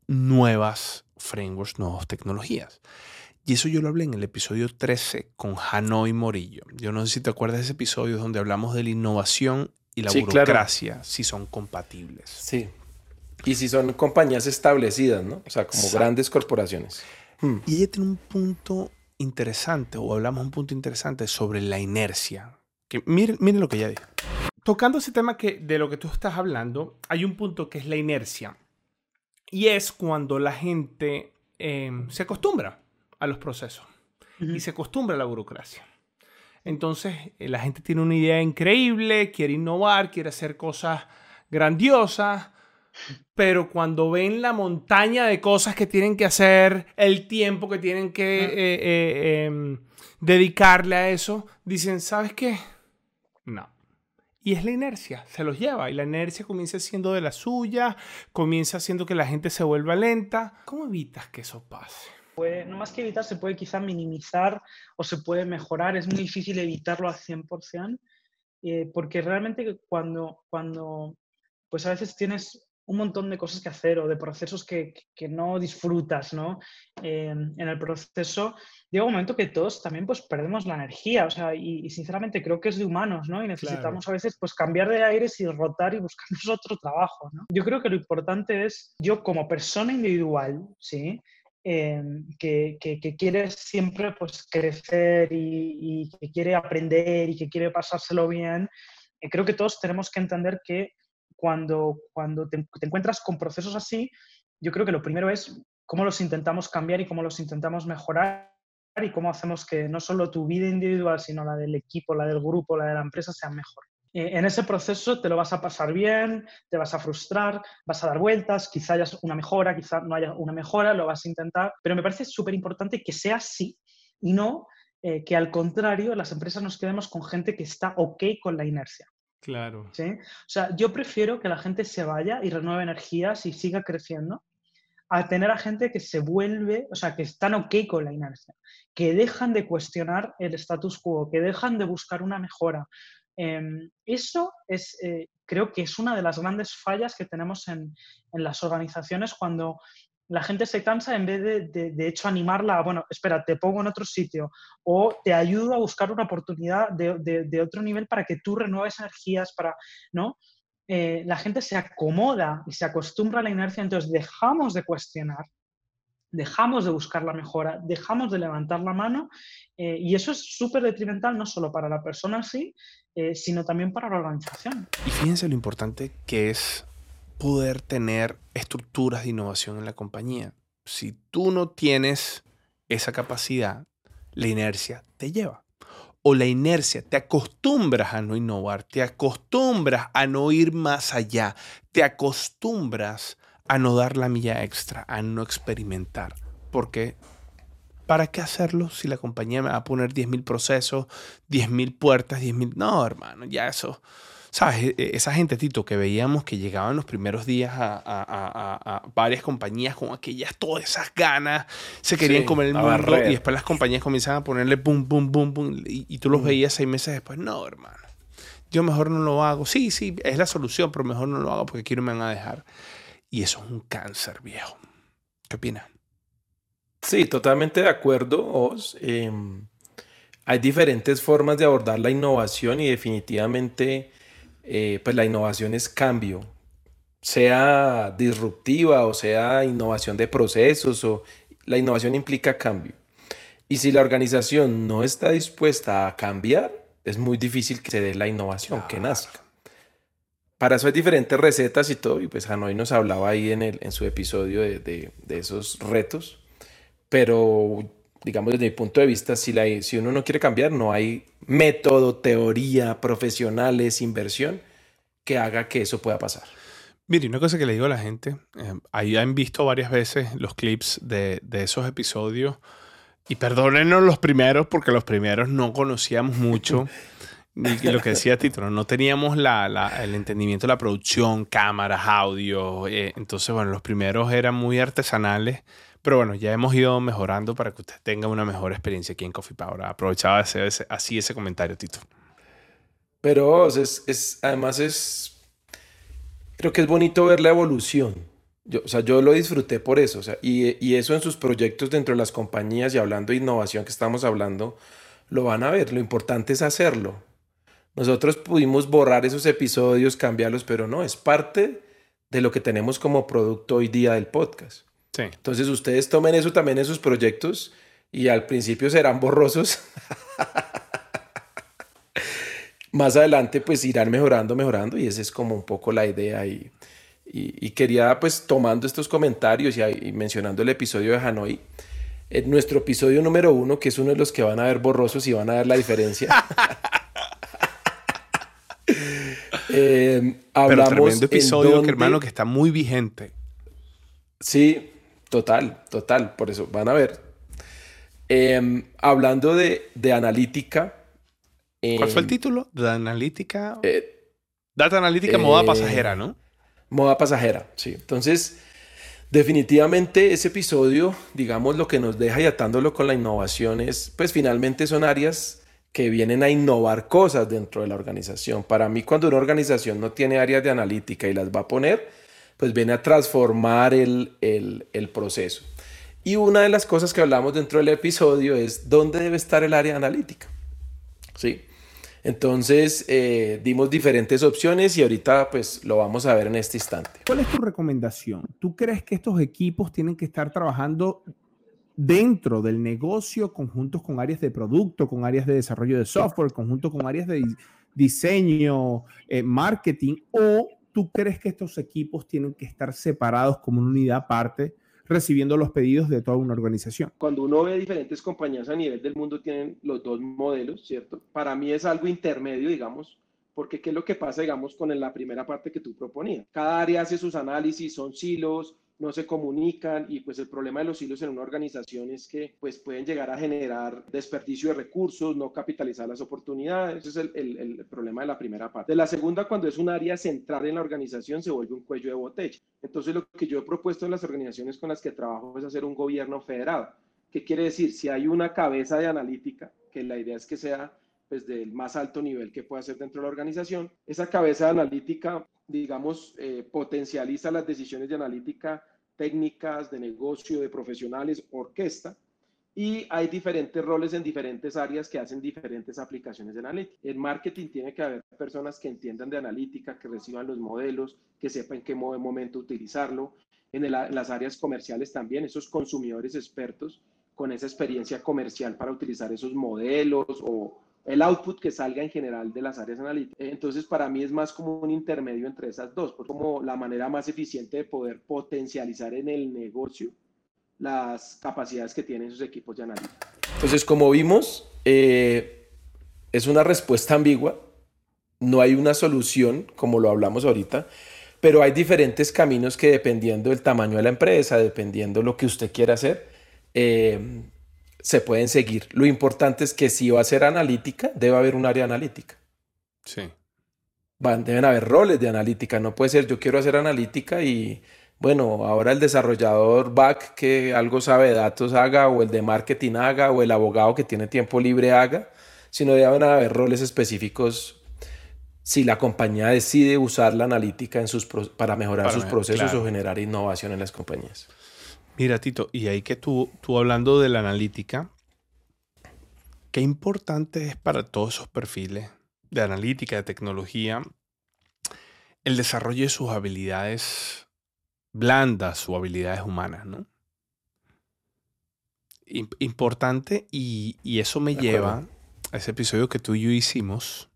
nuevas frameworks, nuevas tecnologías. Y eso yo lo hablé en el episodio 13 con Hanoi Morillo. Yo no sé si te acuerdas de ese episodio donde hablamos de la innovación y la burocracia, si son compatibles. Sí. Y si son compañías establecidas, ¿no? O sea, como grandes corporaciones. Hmm. Y ella tiene un punto interesante, o hablamos un punto interesante sobre la inercia. Que miren, miren lo que ella dijo tocando ese tema que, de lo que tú estás hablando, hay un punto que es la inercia. Y es cuando la gente em, se acostumbra a los procesos y se acostumbra a la burocracia. Entonces, eh, la gente tiene una idea increíble, quiere innovar, quiere hacer cosas grandiosas, pero cuando ven la montaña de cosas que tienen que hacer, el tiempo que tienen que eh, eh, em, dedicarle a eso, dicen, ¿sabes qué? No. Y es la inercia, se los lleva y la inercia comienza siendo de la suya, comienza haciendo que la gente se vuelva lenta. ¿Cómo evitas que eso pase? no más que evitar, se puede quizá minimizar o se puede mejorar. Es muy difícil evitarlo al 100%, eh, porque realmente cuando, cuando, pues a veces tienes un montón de cosas que hacer o de procesos que, que no disfrutas ¿no? Eh, en el proceso, llega un momento que todos también pues perdemos la energía, o sea, y, sinceramente creo que es de humanos, ¿no? Y necesitamos a veces pues cambiar de aires y rotar y buscarnos [LAUGHS] otro trabajo, ¿no? Yo creo que lo importante es, yo como persona individual, ¿sí? Eh, que, que, quiere siempre pues, crecer y, y, que quiere aprender y que quiere pasárselo bien, eh, creo que todos tenemos que entender que cuando, cuando te, encuentras con procesos así, yo creo que lo primero es cómo los intentamos cambiar y cómo los intentamos mejorar y cómo hacemos que no solo tu vida individual, sino la del equipo, la del grupo, la de la empresa sea mejor. Eh, en ese proceso te lo vas a pasar bien, te vas a frustrar, vas a dar vueltas, quizá haya una mejora, quizá no haya una mejora, lo vas a intentar, pero me parece súper importante que sea así y no eh, que al contrario las empresas nos quedemos con gente que está ok con la inercia. Claro. ¿sí? O sea, yo prefiero que la gente se vaya y renueve energías y siga creciendo a tener a gente que se vuelve, o sea, que están ok con la inercia, que dejan de cuestionar el status quo, que dejan de buscar una mejora. Em, eso es, eh, creo que es una de las grandes fallas que tenemos en, en las organizaciones cuando la gente se cansa en vez de, de, hecho, animarla a, bueno, espera, te pongo en otro sitio o te ayudo a buscar una oportunidad de, de otro nivel para que tú renueves energías, para, ¿no? Eh, la gente se acomoda y se acostumbra a la inercia, entonces dejamos de cuestionar, dejamos de buscar la mejora, dejamos de levantar la mano eh, y eso es súper detrimental no solo para la persona en sí, eh, sino también para la organización. Y fíjense lo importante que es poder tener estructuras de innovación en la compañía. Si tú no tienes esa capacidad, la inercia te lleva. O la inercia, te acostumbras a no innovar, te acostumbras a no ir más allá, te acostumbras a no dar la milla extra, a no experimentar. Porque, ¿para qué hacerlo si la compañía me va a poner 10.000 procesos, 10.000 puertas, 10.000... No, hermano, ya eso ¿Sabes? E, e, esa gente, Tito, que veíamos que llegaban los primeros días a, varias compañías con aquellas, todas esas ganas, se querían comer el mundo y después las compañías comienzan a ponerle pum, pum, pum, pum, y, tú los mm. veías seis meses después. No, hermano. Yo mejor no lo hago. Sí, sí, es la solución, pero mejor no lo hago porque aquí no me van a dejar. Y eso es un cáncer, viejo. ¿Qué opinas? Sí, totalmente de acuerdo, Os. Em, hay diferentes formas de abordar la innovación y definitivamente eh, pues la innovación es cambio, sea disruptiva o sea innovación de procesos, o la innovación implica cambio. Y si la organización no está dispuesta a cambiar, es muy difícil que se dé la innovación, que nazca. Para eso hay diferentes recetas y todo, y pues Hanoi nos hablaba ahí en, el, en su episodio de, de, de esos retos, pero digamos desde mi punto de vista, si, la, si uno no quiere cambiar, no hay método, teoría, profesionales, inversión que haga que eso pueda pasar. Mire, una cosa que le digo a la gente, eh, ahí han visto varias veces los clips de, de esos episodios y perdónenos los primeros porque los primeros no conocíamos mucho. [LAUGHS] ni lo que decía Tito, no teníamos la, la, el entendimiento de la producción, cámaras, audio. Eh, entonces, bueno, los primeros eran muy artesanales pero bueno, ya hemos ido mejorando para que usted tenga una mejor experiencia aquí en Coffee Power. Aprovechaba ese, así ese comentario, Tito. Pero es, es, además es, creo que es bonito ver la evolución. Yo, o sea, yo lo disfruté por eso. O sea, y, y, eso en sus proyectos dentro de las compañías y hablando de innovación que estamos hablando, lo van a ver. Lo importante es hacerlo. Nosotros pudimos borrar esos episodios, cambiarlos, pero no, es parte de lo que tenemos como producto hoy día del podcast. Entonces ustedes tomen eso también en sus proyectos y al principio serán borrosos. [LAUGHS] Más adelante pues irán mejorando, mejorando y esa es como un poco la idea y, y, quería pues tomando estos comentarios y, mencionando el episodio de Hanoi, en nuestro episodio número uno, que es uno de los que van a ver borrosos y van a ver la diferencia. [LAUGHS] [LAUGHS] eh, hablamos Pero tremendo episodio, que, hermano, que está muy vigente. Sí, Total, total, por eso van a ver. Em, hablando de, analítica. ¿Cuál fue el em, título? De analítica. Eh, Data analítica, moda eh, pasajera, ¿no? Moda pasajera, sí. Entonces, definitivamente ese episodio, digamos, lo que nos deja y atándolo con la innovación es, pues finalmente son áreas que vienen a innovar cosas dentro de la organización. Para mí, cuando una organización no tiene áreas de analítica y las va a poner, pues viene a transformar el, el proceso. Y una de las cosas que hablamos dentro del episodio es dónde debe estar el área analítica. ¿Sí? Entonces eh, dimos diferentes opciones y ahorita pues lo vamos a ver en este instante. ¿Cuál es tu recomendación? ¿Tú crees que estos equipos tienen que estar trabajando dentro del negocio, conjuntos con áreas de producto, con áreas de desarrollo de software, conjuntos con áreas de diseño, eh, marketing, o tú crees que estos equipos tienen que estar separados como una unidad aparte? recibiendo los pedidos de toda una organización. Cuando uno ve diferentes compañías a nivel del mundo tienen los dos modelos, ¿cierto? Para mí es algo intermedio, digamos, porque ¿qué es lo que pasa, digamos, con la primera parte que tú proponías? Cada área hace sus análisis, son silos, no se comunican y pues el problema de los hilos en una organización es que pues pueden llegar a generar desperdicio de recursos, no capitalizar las oportunidades. Ese es el, el, problema de la primera parte. De la segunda, cuando es un área central en la organización, se vuelve un cuello de botella. Entonces lo que yo he propuesto en las organizaciones con las que trabajo es hacer un gobierno federado. ¿Qué quiere decir? Si hay una cabeza de analítica, que la idea es que sea pues del más alto nivel que pueda ser dentro de la organización, esa cabeza de analítica digamos, eh, potencializa las decisiones de analítica técnicas, de negocio, de profesionales, orquesta, y hay diferentes roles en diferentes áreas que hacen diferentes aplicaciones de analítica. En marketing tiene que haber personas que entiendan de analítica, que reciban los modelos, que sepan en qué momento utilizarlo. En, en las áreas comerciales también, esos consumidores expertos con esa experiencia comercial para utilizar esos modelos o, el output que salga en general de las áreas analíticas. Entonces, para mí es más como un intermedio entre esas dos, como la manera más eficiente de poder potencializar en el negocio las capacidades que tienen esos equipos de analítica. Entonces, como vimos, eh, es una respuesta ambigua, no hay una solución, como lo hablamos ahorita, pero hay diferentes caminos que dependiendo del tamaño de la empresa, dependiendo lo que usted quiera hacer, eh, se pueden seguir. Lo importante es que si va a ser analítica, debe haber un área analítica. Sí. Van, deben haber roles de analítica. No puede ser yo quiero hacer analítica y bueno, ahora el desarrollador back que algo sabe de datos haga o el de marketing haga o el abogado que tiene tiempo libre haga, sino deben haber roles específicos si la compañía decide usar la analítica en sus para mejorar sus procesos o generar innovación en las compañías. Mira, Tito, y ahí que tú, tú hablando de la analítica, qué importante es para todos esos perfiles de analítica, de tecnología, el desarrollo de sus habilidades blandas o habilidades humanas, ¿no? Importante y, eso me lleva a ese episodio que tú y yo hicimos,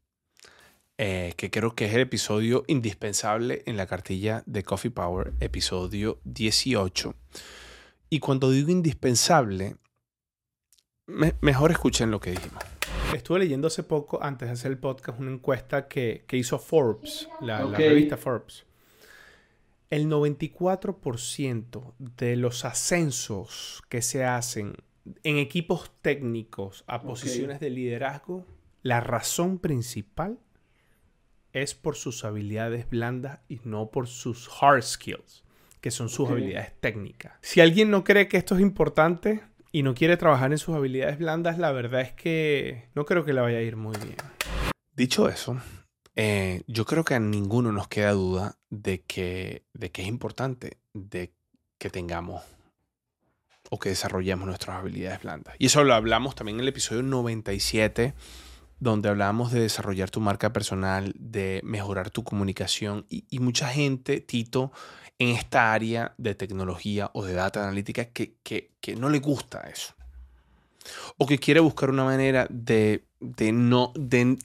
eh, que creo que es el episodio indispensable en la cartilla de Coffee Power, episodio 18 y cuando digo indispensable, mejor escuchen lo que dijimos. Estuve leyendo hace poco, antes de hacer el podcast, una encuesta que, hizo Forbes, la, revista Forbes. El 94% de los ascensos que se hacen en equipos técnicos a posiciones de liderazgo, la razón principal es por sus habilidades blandas y no por sus hard skills que son sus habilidades técnicas. Si alguien no cree que esto es importante y no quiere trabajar en sus habilidades blandas, la verdad es que no creo que le vaya a ir muy bien. Dicho eso, eh, yo creo que a ninguno nos queda duda de que, de que es importante de que tengamos o que desarrollemos nuestras habilidades blandas. Y eso lo hablamos también en el episodio 97, donde hablamos de desarrollar tu marca personal, de mejorar tu comunicación. Y, y mucha gente, Tito, en esta área de tecnología o de data analítica que, no le gusta eso. O que quiere buscar una manera de, no de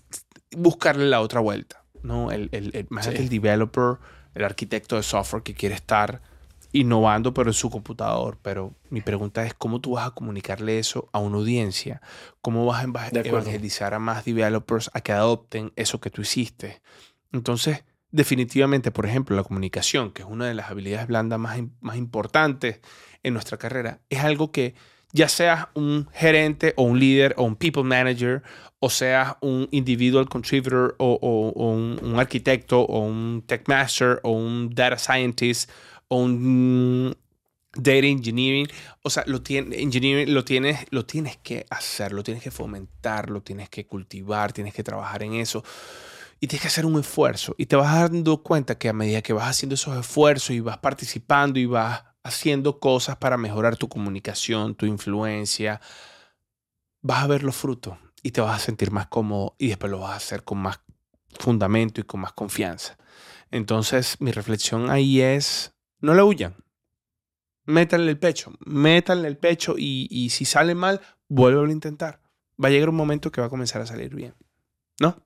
buscarle la otra vuelta. ¿no? El, el, más el developer, el arquitecto de software que quiere estar innovando pero en su computador. Pero mi pregunta es cómo tú vas a comunicarle eso a una audiencia. ¿Cómo vas a evangelizar a más developers a que adopten eso que tú hiciste? Entonces, definitivamente, por ejemplo, la comunicación, que es una de las habilidades blandas más, más importantes en nuestra carrera, es algo que ya seas un gerente o un líder o un people manager o seas un individual contributor o, un, arquitecto o un tech master o un data scientist o un data engineering, o sea, lo, engineering, lo, tienes, lo tienes que hacer, lo tienes que fomentar, lo tienes que cultivar, tienes que trabajar en eso. Y tienes que hacer un esfuerzo. Y te vas dando cuenta que a medida que vas haciendo esos esfuerzos y vas participando y vas haciendo cosas para mejorar tu comunicación, tu influencia, vas a ver los frutos y te vas a sentir más cómodo y después lo vas a hacer con más fundamento y con más confianza. Entonces, mi reflexión ahí es, no le huyan. Métanle el pecho, métanle el pecho y, y si sale mal, vuelvo a intentar. Va a llegar un momento que va a comenzar a salir bien. ¿No?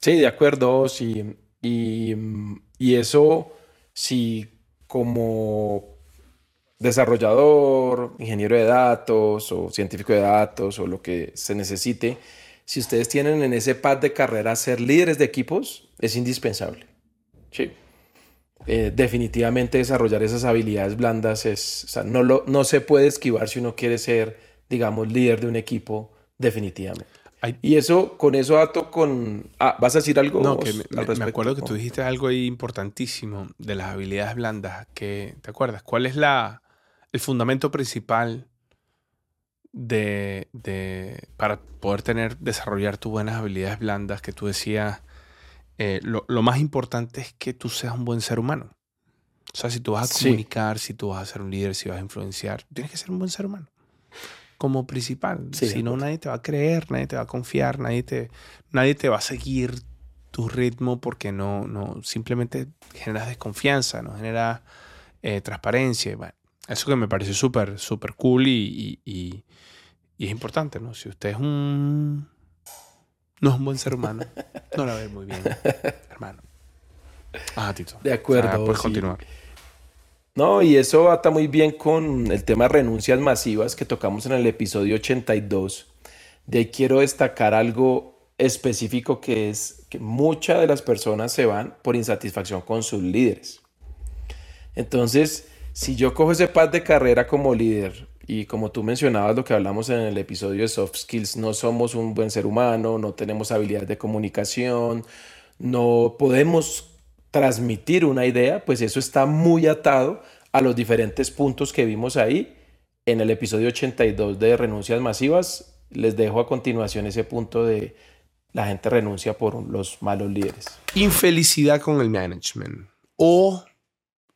Sí, de acuerdo. Sí. Y, y eso, si como desarrollador, ingeniero de datos o científico de datos o lo que se necesite, si ustedes tienen en ese pad de carrera ser líderes de equipos, es indispensable. Sí. Eh, definitivamente desarrollar esas habilidades blandas es, o sea, no, lo, no se puede esquivar si uno quiere ser, digamos, líder de un equipo, definitivamente. Y eso, con eso ato con... Ah, ¿vas a decir algo? No, que me, me, acuerdo que tú dijiste algo ahí importantísimo de las habilidades blandas, que, ¿te acuerdas? ¿Cuál es la, el fundamento principal de, de, para poder tener, desarrollar tus buenas habilidades blandas que tú decías, eh, lo, lo, más importante es que tú seas un buen ser humano. O sea, si tú vas a comunicar, sí. si tú vas a ser un líder, si vas a influenciar, tienes que ser un buen ser humano como principal. Sí, si no, nadie te va a creer, nadie te va a confiar, nadie te, nadie te va a seguir tu ritmo porque no, no simplemente generas desconfianza, no genera eh, transparencia. Bueno, eso que me parece súper, súper cool y, y, y, y, es importante, ¿no? Si usted es un... No es un buen ser humano, [LAUGHS] no la ve muy bien, hermano. [LAUGHS] Ah, Tito. De acuerdo. Sea, puedes sí. continuar. No, y eso ata muy bien con el tema de renuncias masivas que tocamos en el episodio 82. De ahí quiero destacar algo específico que es que muchas de las personas se van por insatisfacción con sus líderes. Entonces, si yo cojo ese pad de carrera como líder y como tú mencionabas lo que hablamos en el episodio de soft skills, no somos un buen ser humano, no tenemos habilidades de comunicación, no podemos transmitir una idea, pues eso está muy atado a los diferentes puntos que vimos ahí en el episodio 82 de renuncias masivas. Les dejo a continuación ese punto de la gente renuncia por los malos líderes. Infelicidad con el management o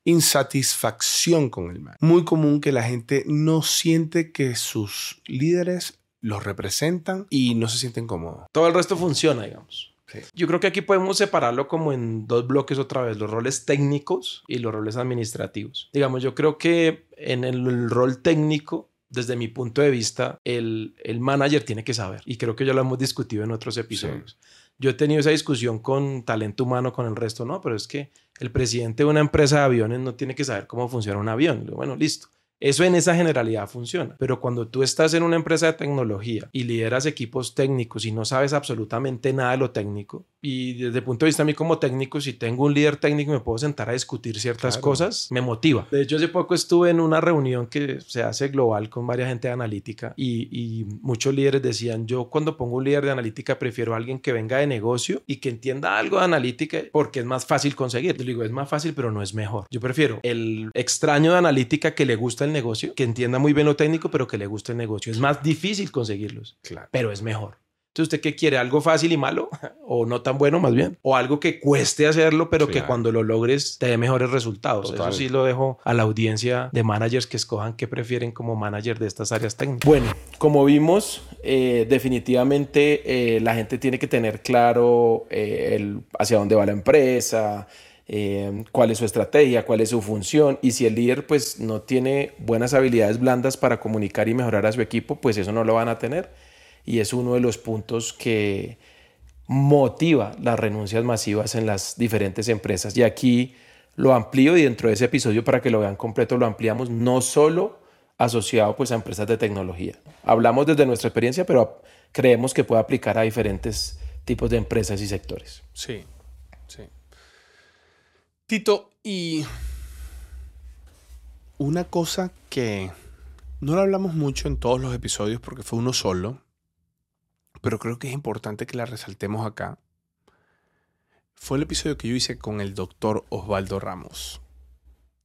insatisfacción con el management. Muy común que la gente no siente que sus líderes los representan y no se sienten cómodos. Todo el resto funciona, digamos. Sí. Yo creo que aquí podemos separarlo como en dos bloques otra vez, los roles técnicos y los roles administrativos. Digamos, yo creo que en el rol técnico, desde mi punto de vista, el, el manager tiene que saber. Y creo que ya lo hemos discutido en otros episodios. Sí. Yo he tenido esa discusión con talento humano, con el resto, no, pero es que el presidente de una empresa de aviones no tiene que saber cómo funciona un avión. Bueno, listo. Eso en esa generalidad funciona, pero cuando tú estás en una empresa de tecnología y lideras equipos técnicos y no sabes absolutamente nada de lo técnico, y desde el punto de vista a mí como técnico, si tengo un líder técnico y me puedo sentar a discutir ciertas claro. cosas, me motiva. De hecho, hace poco estuve en una reunión que se hace global con varias gente de analítica y, y muchos líderes decían, yo cuando pongo un líder de analítica prefiero a alguien que venga de negocio y que entienda algo de analítica porque es más fácil conseguir. Yo digo, es más fácil, pero no es mejor. Yo prefiero el extraño de analítica que le gusta el negocio, que entienda muy bien lo técnico, pero que le guste el negocio. Es más difícil conseguirlos, claro. pero es mejor. Entonces, ¿usted qué quiere? ¿Algo fácil y malo? [LAUGHS] ¿O no tan bueno más bien? ¿O algo que cueste hacerlo, pero claro. que cuando lo logres te dé mejores resultados? Total. Eso sí lo dejo a la audiencia de managers que escojan qué prefieren como manager de estas áreas técnicas. Bueno, como vimos, eh, definitivamente eh, la gente tiene que tener claro eh, el, hacia dónde va la empresa, eh, cuál es su estrategia, cuál es su función y si el líder pues no tiene buenas habilidades blandas para comunicar y mejorar a su equipo, pues eso no lo van a tener y es uno de los puntos que motiva las renuncias masivas en las diferentes empresas. Y aquí lo amplío y dentro de ese episodio para que lo vean completo lo ampliamos no solo asociado pues a empresas de tecnología. Hablamos desde nuestra experiencia, pero creemos que puede aplicar a diferentes tipos de empresas y sectores. Sí, sí. Tito, y una cosa que no lo hablamos mucho en todos los episodios porque fue uno solo, pero creo que es importante que la resaltemos acá. Fue el episodio que yo hice con el doctor Osvaldo Ramos.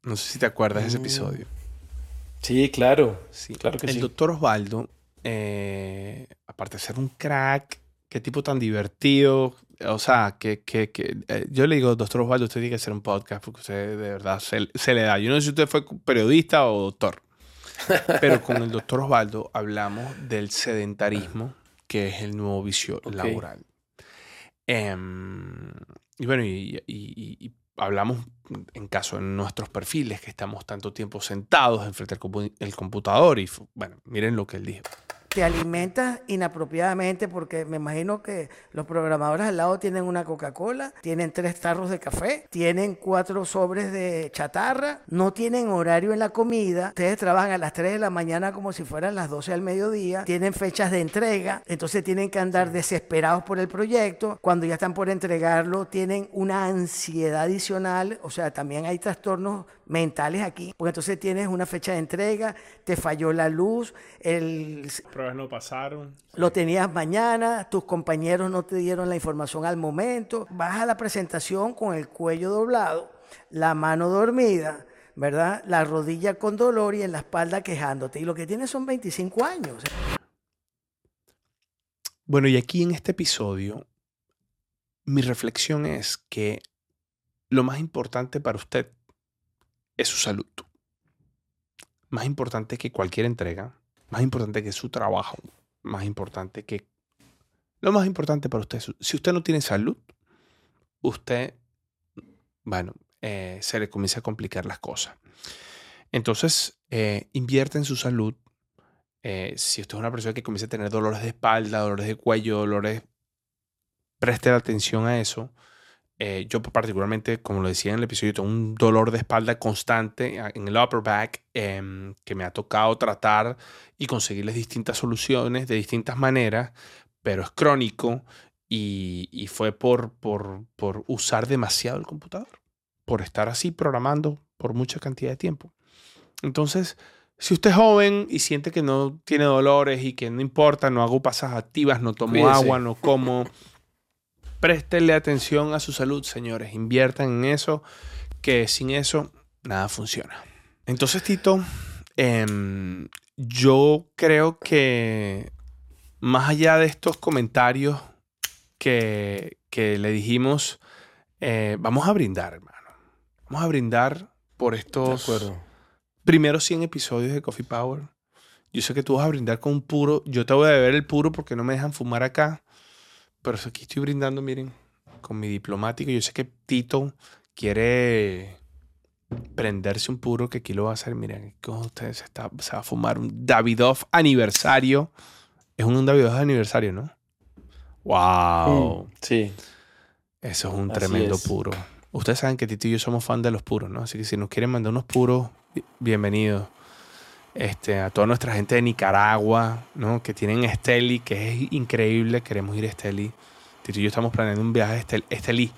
No sé si te acuerdas de ese episodio. Sí, claro. Sí, claro que el sí. doctor Osvaldo, eh, aparte de ser un crack, qué tipo tan divertido, o sea, que, que, que eh, yo le digo, doctor Osvaldo, usted tiene que hacer un podcast porque usted de verdad se, se le da. Yo no sé si usted fue periodista o doctor, pero con el doctor Osvaldo hablamos del sedentarismo, que es el nuevo vicio Ok. laboral. Em, y bueno, y, y- y- hablamos en caso en nuestros perfiles, que estamos tanto tiempo sentados enfrente del compu- el computador y bueno, miren lo que él dijo. Te alimentas inapropiadamente porque me imagino que los programadores al lado tienen una Coca-Cola, tienen tres tarros de café, tienen cuatro sobres de chatarra, no tienen horario en la comida, ustedes trabajan a las 3 de la mañana como si fueran las 12 al mediodía, tienen fechas de entrega, entonces tienen que andar desesperados por el proyecto, cuando ya están por entregarlo tienen una ansiedad adicional, o sea, también hay trastornos mentales aquí, porque entonces tienes una fecha de entrega, te falló la luz, el Pruebas no pasaron. lo tenías mañana, tus compañeros no te dieron la información al momento, vas a la presentación con el cuello doblado, la mano dormida, ¿verdad? La rodilla con dolor y en la espalda quejándote. Y lo que tienes son 25 años. Bueno, y aquí en este episodio, mi reflexión es que lo más importante para usted es su salud. Más importante que cualquier entrega, más importante que su trabajo, más importante que... Lo más importante para usted, si usted no tiene salud, usted, bueno, eh, se le comienza a complicar las cosas. Entonces, eh, invierte en su salud, eh, si usted es una persona que comienza a tener dolores de espalda, dolores de cuello, dolores, preste atención a eso. Eh, yo particularmente, como lo decía en el episodio, tengo un dolor de espalda constante en el upper back em, que me ha tocado tratar y conseguirles distintas soluciones de distintas maneras, pero es crónico y, y fue por, por, por usar demasiado el computador, por estar así programando por mucha cantidad de tiempo. Entonces, si usted es joven y siente que no tiene dolores y que no importa, no hago pasas activas, no tomo Cuídese. agua, no como, [LAUGHS] préstele atención a su salud, señores. Inviertan en eso, que sin eso nada funciona. Entonces, Tito, em, yo creo que más allá de estos comentarios que, que le dijimos, eh, vamos a brindar, hermano. Vamos a brindar por estos primeros 100 episodios de Coffee Power. Yo sé que tú vas a brindar con un puro. Yo te voy a beber el puro porque no me dejan fumar acá. Pero aquí estoy brindando, miren, con mi diplomático. Yo sé que Tito quiere prenderse un puro que aquí lo va a hacer. Miren, con ustedes se, está, se va a fumar un Davidoff aniversario. Es un Davidoff aniversario, ¿no? ¡Wow! Sí. Eso es un Así tremendo es. puro. Ustedes saben que Tito y yo somos fan de los puros, ¿no? Así que si nos quieren mandar unos puros, bi- bienvenidos. Este, a toda nuestra gente de Nicaragua, ¿no? Que tienen Esteli, que es increíble. Queremos ir a Esteli. Tito y yo estamos planeando un viaje a Estel- Estelí.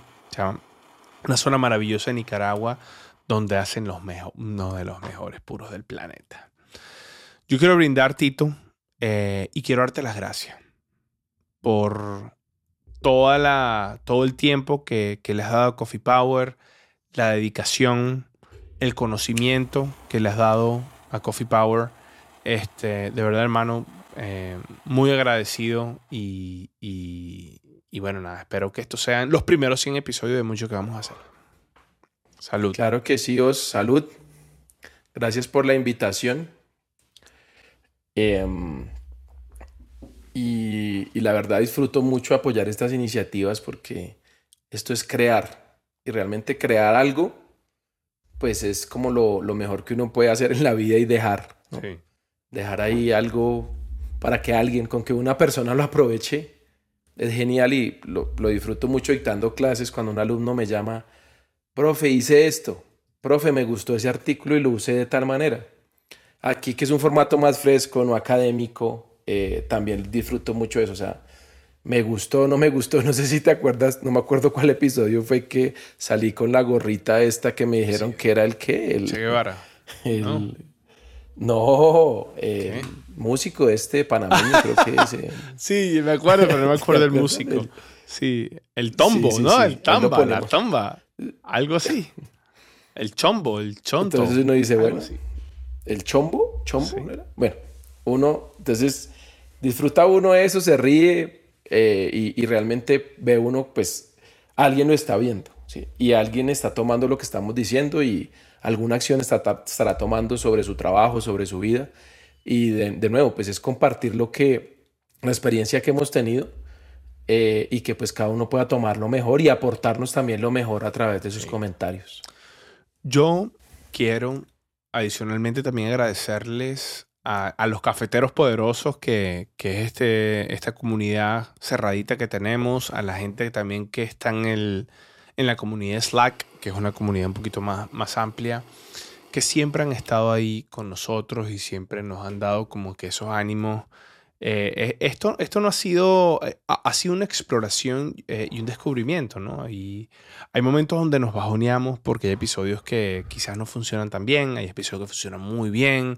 Una zona maravillosa de Nicaragua donde hacen los mejo- uno de los mejores puros del planeta. Yo quiero brindar, Tito, eh, y quiero darte las gracias por toda la, todo el tiempo que, que le has dado a Coffee Power, la dedicación, el conocimiento que le has dado a Coffee Power. Este, de verdad, hermano, eh, muy agradecido y, y, bueno, nada, espero que estos sean los primeros 100 episodios de mucho que vamos a hacer. Salud. Claro que sí, Os. Salud. Gracias por la invitación. Em, y, y la verdad disfruto mucho apoyar estas iniciativas porque esto es crear. Y realmente crear algo, pues es como lo, lo mejor que uno puede hacer en la vida y dejar. ¿no? Sí. Dejar ahí algo para que alguien, con que una persona lo aproveche, es genial y lo, lo disfruto mucho dictando clases cuando un alumno me llama, profe, hice esto, profe, me gustó ese artículo y lo usé de tal manera. Aquí que es un formato más fresco, no académico, eh, también disfruto mucho eso, o sea, me gustó, no me gustó, [LAUGHS] no sé si te acuerdas, no me acuerdo cuál episodio fue que salí con la gorrita esta que me dijeron que era el qué, el, Che Guevara. el- ¿no? no, el músico este panameño, creo que es. eh, [LAUGHS] Sí, me acuerdo, pero no me acuerdo del [LAUGHS] ¿Te acuerdas músico. del- Sí, el tombo, Sí, sí, ¿no? El tamba, la tomba. Algo así. El chombo, el chonto. Entonces uno dice, bueno, así. ¿el chombo? ¿Chombo? Sí. no era? Bueno, uno, entonces disfruta uno eso, se ríe. Eh, y, y, realmente ve uno, pues alguien lo está viendo, ¿sí? Y alguien está tomando lo que estamos diciendo y alguna acción está, estará tomando sobre su trabajo, sobre su vida. Y de, de nuevo, pues es compartir lo que, la experiencia que hemos tenido eh, y que pues cada uno pueda tomar lo mejor y aportarnos también lo mejor a través de sus comentarios. Yo quiero adicionalmente también agradecerles a, los cafeteros poderosos que, que, es este, esta comunidad cerradita que tenemos, a la gente también que está en, el, en la comunidad Slack, que es una comunidad un poquito más, más amplia, que siempre han estado ahí con nosotros y siempre nos han dado como que esos ánimos eh, esto, esto no ha sido, eh, ha sido una exploración eh, y un descubrimiento, ¿no? Y hay momentos donde nos bajoneamos porque hay episodios que quizás no funcionan tan bien, hay episodios que funcionan muy bien.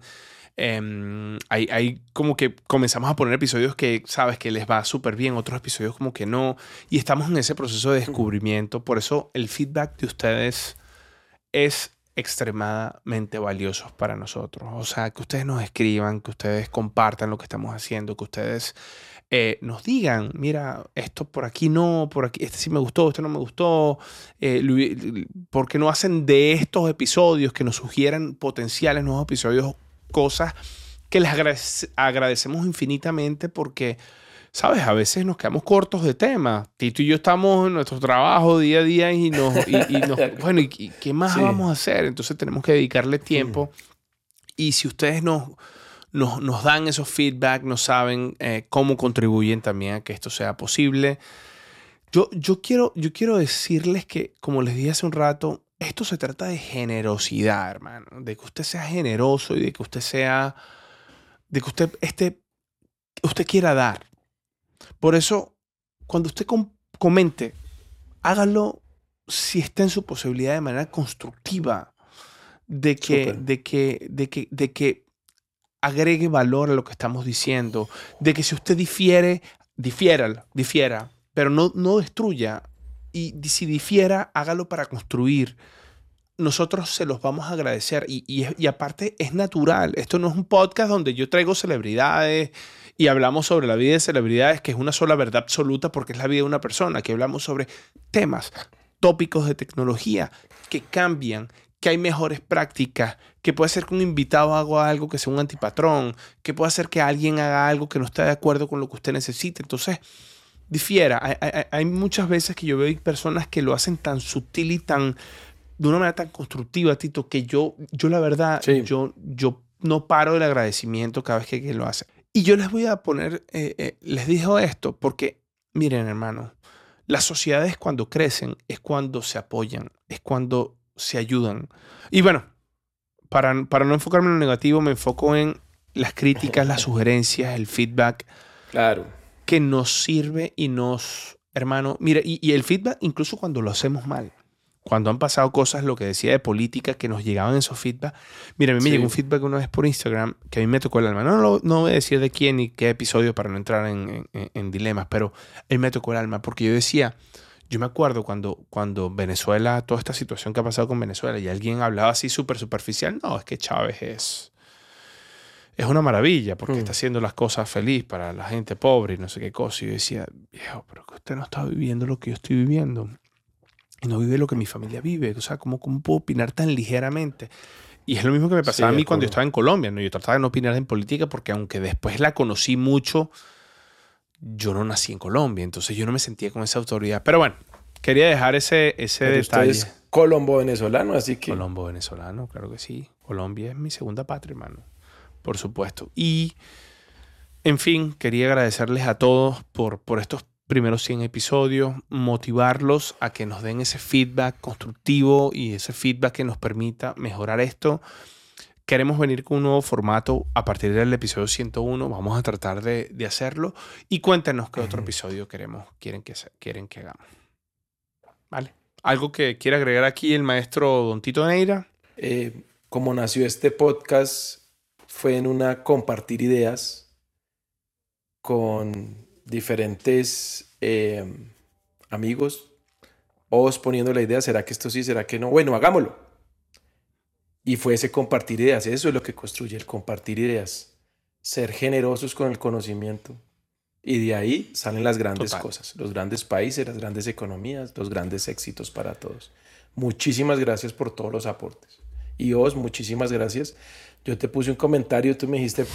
Em, hay, hay, como que comenzamos a poner episodios que sabes que les va súper bien, otros episodios como que no. Y estamos en ese proceso de descubrimiento. Por eso el feedback de ustedes es extremadamente valiosos para nosotros. O sea, que ustedes nos escriban, que ustedes compartan lo que estamos haciendo, que ustedes eh, nos digan, mira, esto por aquí no, por aquí, este sí me gustó, este no me gustó, eh, porque no hacen de estos episodios que nos sugieran potenciales nuevos episodios cosas que les agradecemos infinitamente porque sabes, a veces nos quedamos cortos de tema. Tito y yo estamos en nuestro trabajo día a día y nos, [LAUGHS] bueno, ¿y qué más vamos a hacer? Entonces tenemos que dedicarle tiempo. Y si ustedes nos, nos, nos, dan esos feedback, nos saben eh, cómo contribuyen también a que esto sea posible. Yo, yo, quiero, yo quiero decirles que, como les dije hace un rato, esto se trata de generosidad, hermano. De que usted sea generoso y de que usted sea, de que usted, este, usted quiera dar. Por eso, cuando usted comente, hágalo si está en su posibilidad de manera constructiva, de que, de que, de que, de que agregue valor a lo que estamos diciendo, de que si usted difiere, difiera, difiera, pero no, no destruya. Y si difiera, hágalo para construir. Nosotros se los vamos a agradecer. Y, aparte es natural. Esto no es un podcast donde yo traigo celebridades y hablamos sobre la vida de celebridades, que es una sola verdad absoluta porque es la vida de una persona. Aquí hablamos sobre temas, tópicos de tecnología que cambian, que hay mejores prácticas, que puede ser que un invitado haga algo que sea un antipatrón, que puede ser que alguien haga algo que no esté de acuerdo con lo que usted necesite. Entonces, difiera. Hay, muchas veces que yo veo personas que lo hacen tan sutil y tan de una manera tan constructiva, Tito, que yo, yo la verdad, yo, yo no paro del agradecimiento cada vez que, que lo hace. Y yo les voy a poner, eh, eh, les digo esto porque, miren hermano, las sociedades cuando crecen es cuando se apoyan, es cuando se ayudan. Y bueno, para, para no enfocarme en lo negativo, me enfoco en las críticas, las sugerencias, el feedback. Claro. Que nos sirve y nos, hermano, mira, y, y el feedback incluso cuando lo hacemos mal cuando han pasado cosas, lo que decía de política, que nos llegaban esos feedback. Mira, a mí me llegó un feedback una vez por Instagram que a mí me tocó el alma. No, no, voy a decir de quién ni qué episodio para no entrar en, en, dilemas, pero él me tocó el alma porque yo decía, yo me acuerdo cuando, cuando Venezuela, toda esta situación que ha pasado con Venezuela y alguien hablaba así súper superficial, no, es que Chávez es... Es una maravilla porque mm. está haciendo las cosas feliz para la gente pobre y no sé qué cosa. Y yo decía, viejo, pero que usted no está viviendo lo que yo estoy viviendo y no vive lo que mi familia vive. O sea, ¿cómo, cómo puedo opinar tan ligeramente? Y es lo mismo que me pasaba a mí cuando yo estaba en Colombia. ¿no? Yo trataba de no opinar en política porque aunque después la conocí mucho, yo no nací en Colombia. Entonces yo no me sentía con esa autoridad. Pero bueno, quería dejar ese, ese detalle. Usted es colombo venezolano, así que... Colombo venezolano, claro que sí. Colombia es mi segunda patria, hermano. Por supuesto. Y, en fin, quería agradecerles a todos por, por estos primeros 100 episodios, motivarlos a que nos den ese feedback constructivo y ese feedback que nos permita mejorar esto. Queremos venir con un nuevo formato a partir del episodio 101. Vamos a tratar de, hacerlo. Y cuéntenos qué otro episodio queremos, quieren que, quieren que hagamos. ¿Vale? ¿Algo que quiera agregar aquí el maestro Don Tito Neira? Eh, como nació este podcast, fue en una compartir ideas con diferentes eh, amigos, o poniendo la idea, ¿será que esto sí, será que no? Bueno, hagámoslo. Y fue ese compartir ideas, eso es lo que construye el compartir ideas, ser generosos con el conocimiento, Y de ahí salen las grandes Total. cosas, los grandes países, las grandes economías, los grandes éxitos para todos. Muchísimas gracias por todos los aportes. Y vos, muchísimas gracias. Yo te puse un comentario, tú me dijiste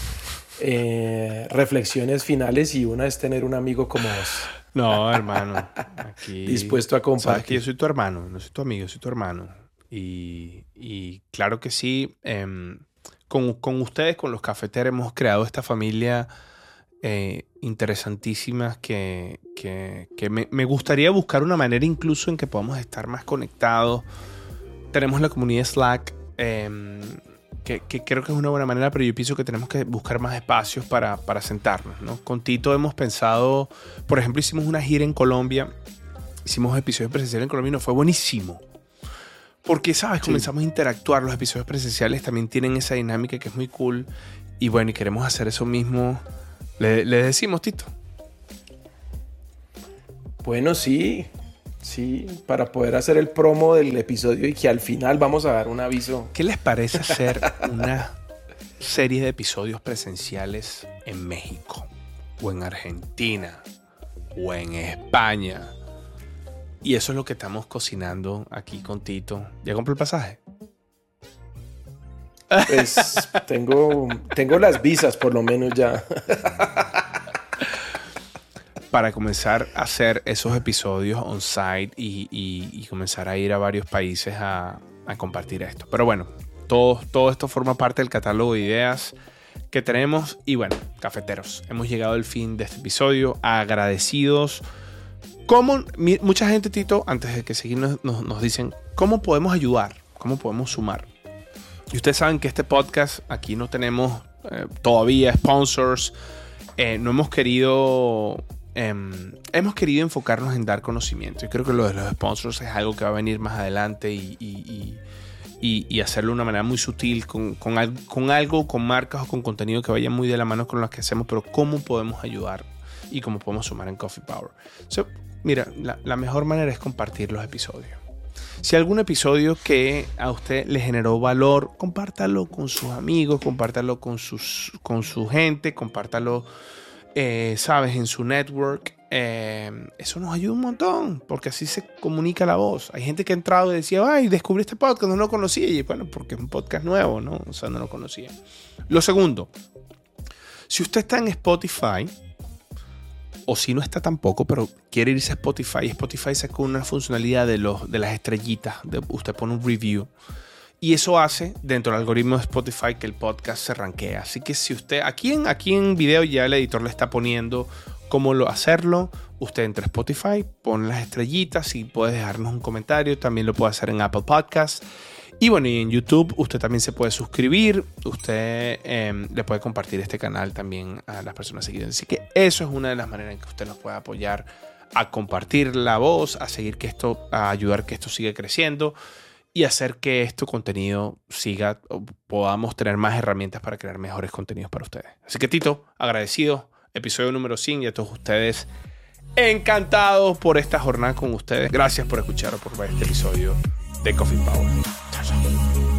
eh, reflexiones finales y una es tener un amigo como vos. No, hermano. Aquí, [LAUGHS] Dispuesto a compartir. Sabes que yo soy tu hermano, no soy tu amigo, soy tu hermano. Y, y claro que sí, em, con, con ustedes, con los cafeteros, hemos creado esta familia eh, interesantísima que, que, que me, me gustaría buscar una manera incluso en que podamos estar más conectados. Tenemos la comunidad Slack. Em, que, que creo que es una buena manera, pero yo pienso que tenemos que buscar más espacios para, para sentarnos. ¿no? Con Tito hemos pensado, por ejemplo, hicimos una gira en Colombia, hicimos episodios presenciales en Colombia y nos fue buenísimo. Porque, ¿sabes? Comenzamos a interactuar, los episodios presenciales también tienen esa dinámica que es muy cool. Y bueno, y queremos hacer eso mismo. Le, le decimos, Tito. Bueno, sí, sí, para poder hacer el promo del episodio y que al final vamos a dar un aviso. ¿Qué les parece hacer [LAUGHS] una serie de episodios presenciales en México? O en Argentina. O en España. Y eso es lo que estamos cocinando aquí con Tito. ¿Ya compró el pasaje? Pues tengo, tengo las visas por lo menos ya. [LAUGHS] Para comenzar a hacer esos episodios on-site y, comenzar a ir a varios países a, compartir esto. Pero bueno, todo, todo esto forma parte del catálogo de ideas que tenemos. Y bueno, cafeteros, hemos llegado al fin de este episodio. Agradecidos. ¿Cómo, mucha gente, Tito, antes de que seguimos, nos, nos dicen, ¿cómo podemos ayudar? ¿Cómo podemos sumar? Y ustedes saben que este podcast, aquí no tenemos eh, todavía sponsors. Eh, no hemos querido. Em, hemos querido enfocarnos en dar conocimiento. Y creo que lo de los sponsors es algo que va a venir más adelante y, y- y- y- hacerlo de una manera muy sutil, con, con con algo, con marcas o con contenido que vaya muy de la mano con lo que hacemos, pero cómo podemos ayudar y cómo podemos sumar en Coffee Power. So, mira, la, la mejor manera es compartir los episodios. Si algún episodio que a usted le generó valor, compártalo con sus amigos, compártalo con, sus, con su gente, compártalo, eh, sabes, en su network. Eh, eso nos ayuda un montón, porque así se comunica la voz. Hay gente que ha entrado y decía, ay, descubrí este podcast, no lo conocía. Y bueno, porque es un podcast nuevo, ¿no? O sea, no lo conocía. Lo segundo, si usted está en Spotify, o si no está tampoco, pero quiere irse a Spotify, Spotify sacó una funcionalidad de, los, de las estrellitas, de, usted pone un review. Y eso hace dentro del algoritmo de Spotify que el podcast se ranquea. Así que si usted, aquí en, aquí en video ya el editor le está poniendo cómo lo, hacerlo. Usted entra a Spotify, pone las estrellitas y puede dejarnos un comentario. También lo puede hacer en Apple Podcasts. Y bueno, y en YouTube usted también se puede suscribir, usted eh, le puede compartir este canal también a las personas seguidas. Así que eso es una de las maneras en que usted nos puede apoyar a compartir la voz, a seguir que esto, a ayudar que esto siga creciendo y hacer que este contenido siga, podamos tener más herramientas para crear mejores contenidos para ustedes. Así que Tito, agradecido, episodio número 100 y a todos ustedes encantados por esta jornada con ustedes. Gracias por escuchar por ver este episodio de Coffee Power. Chao, chao.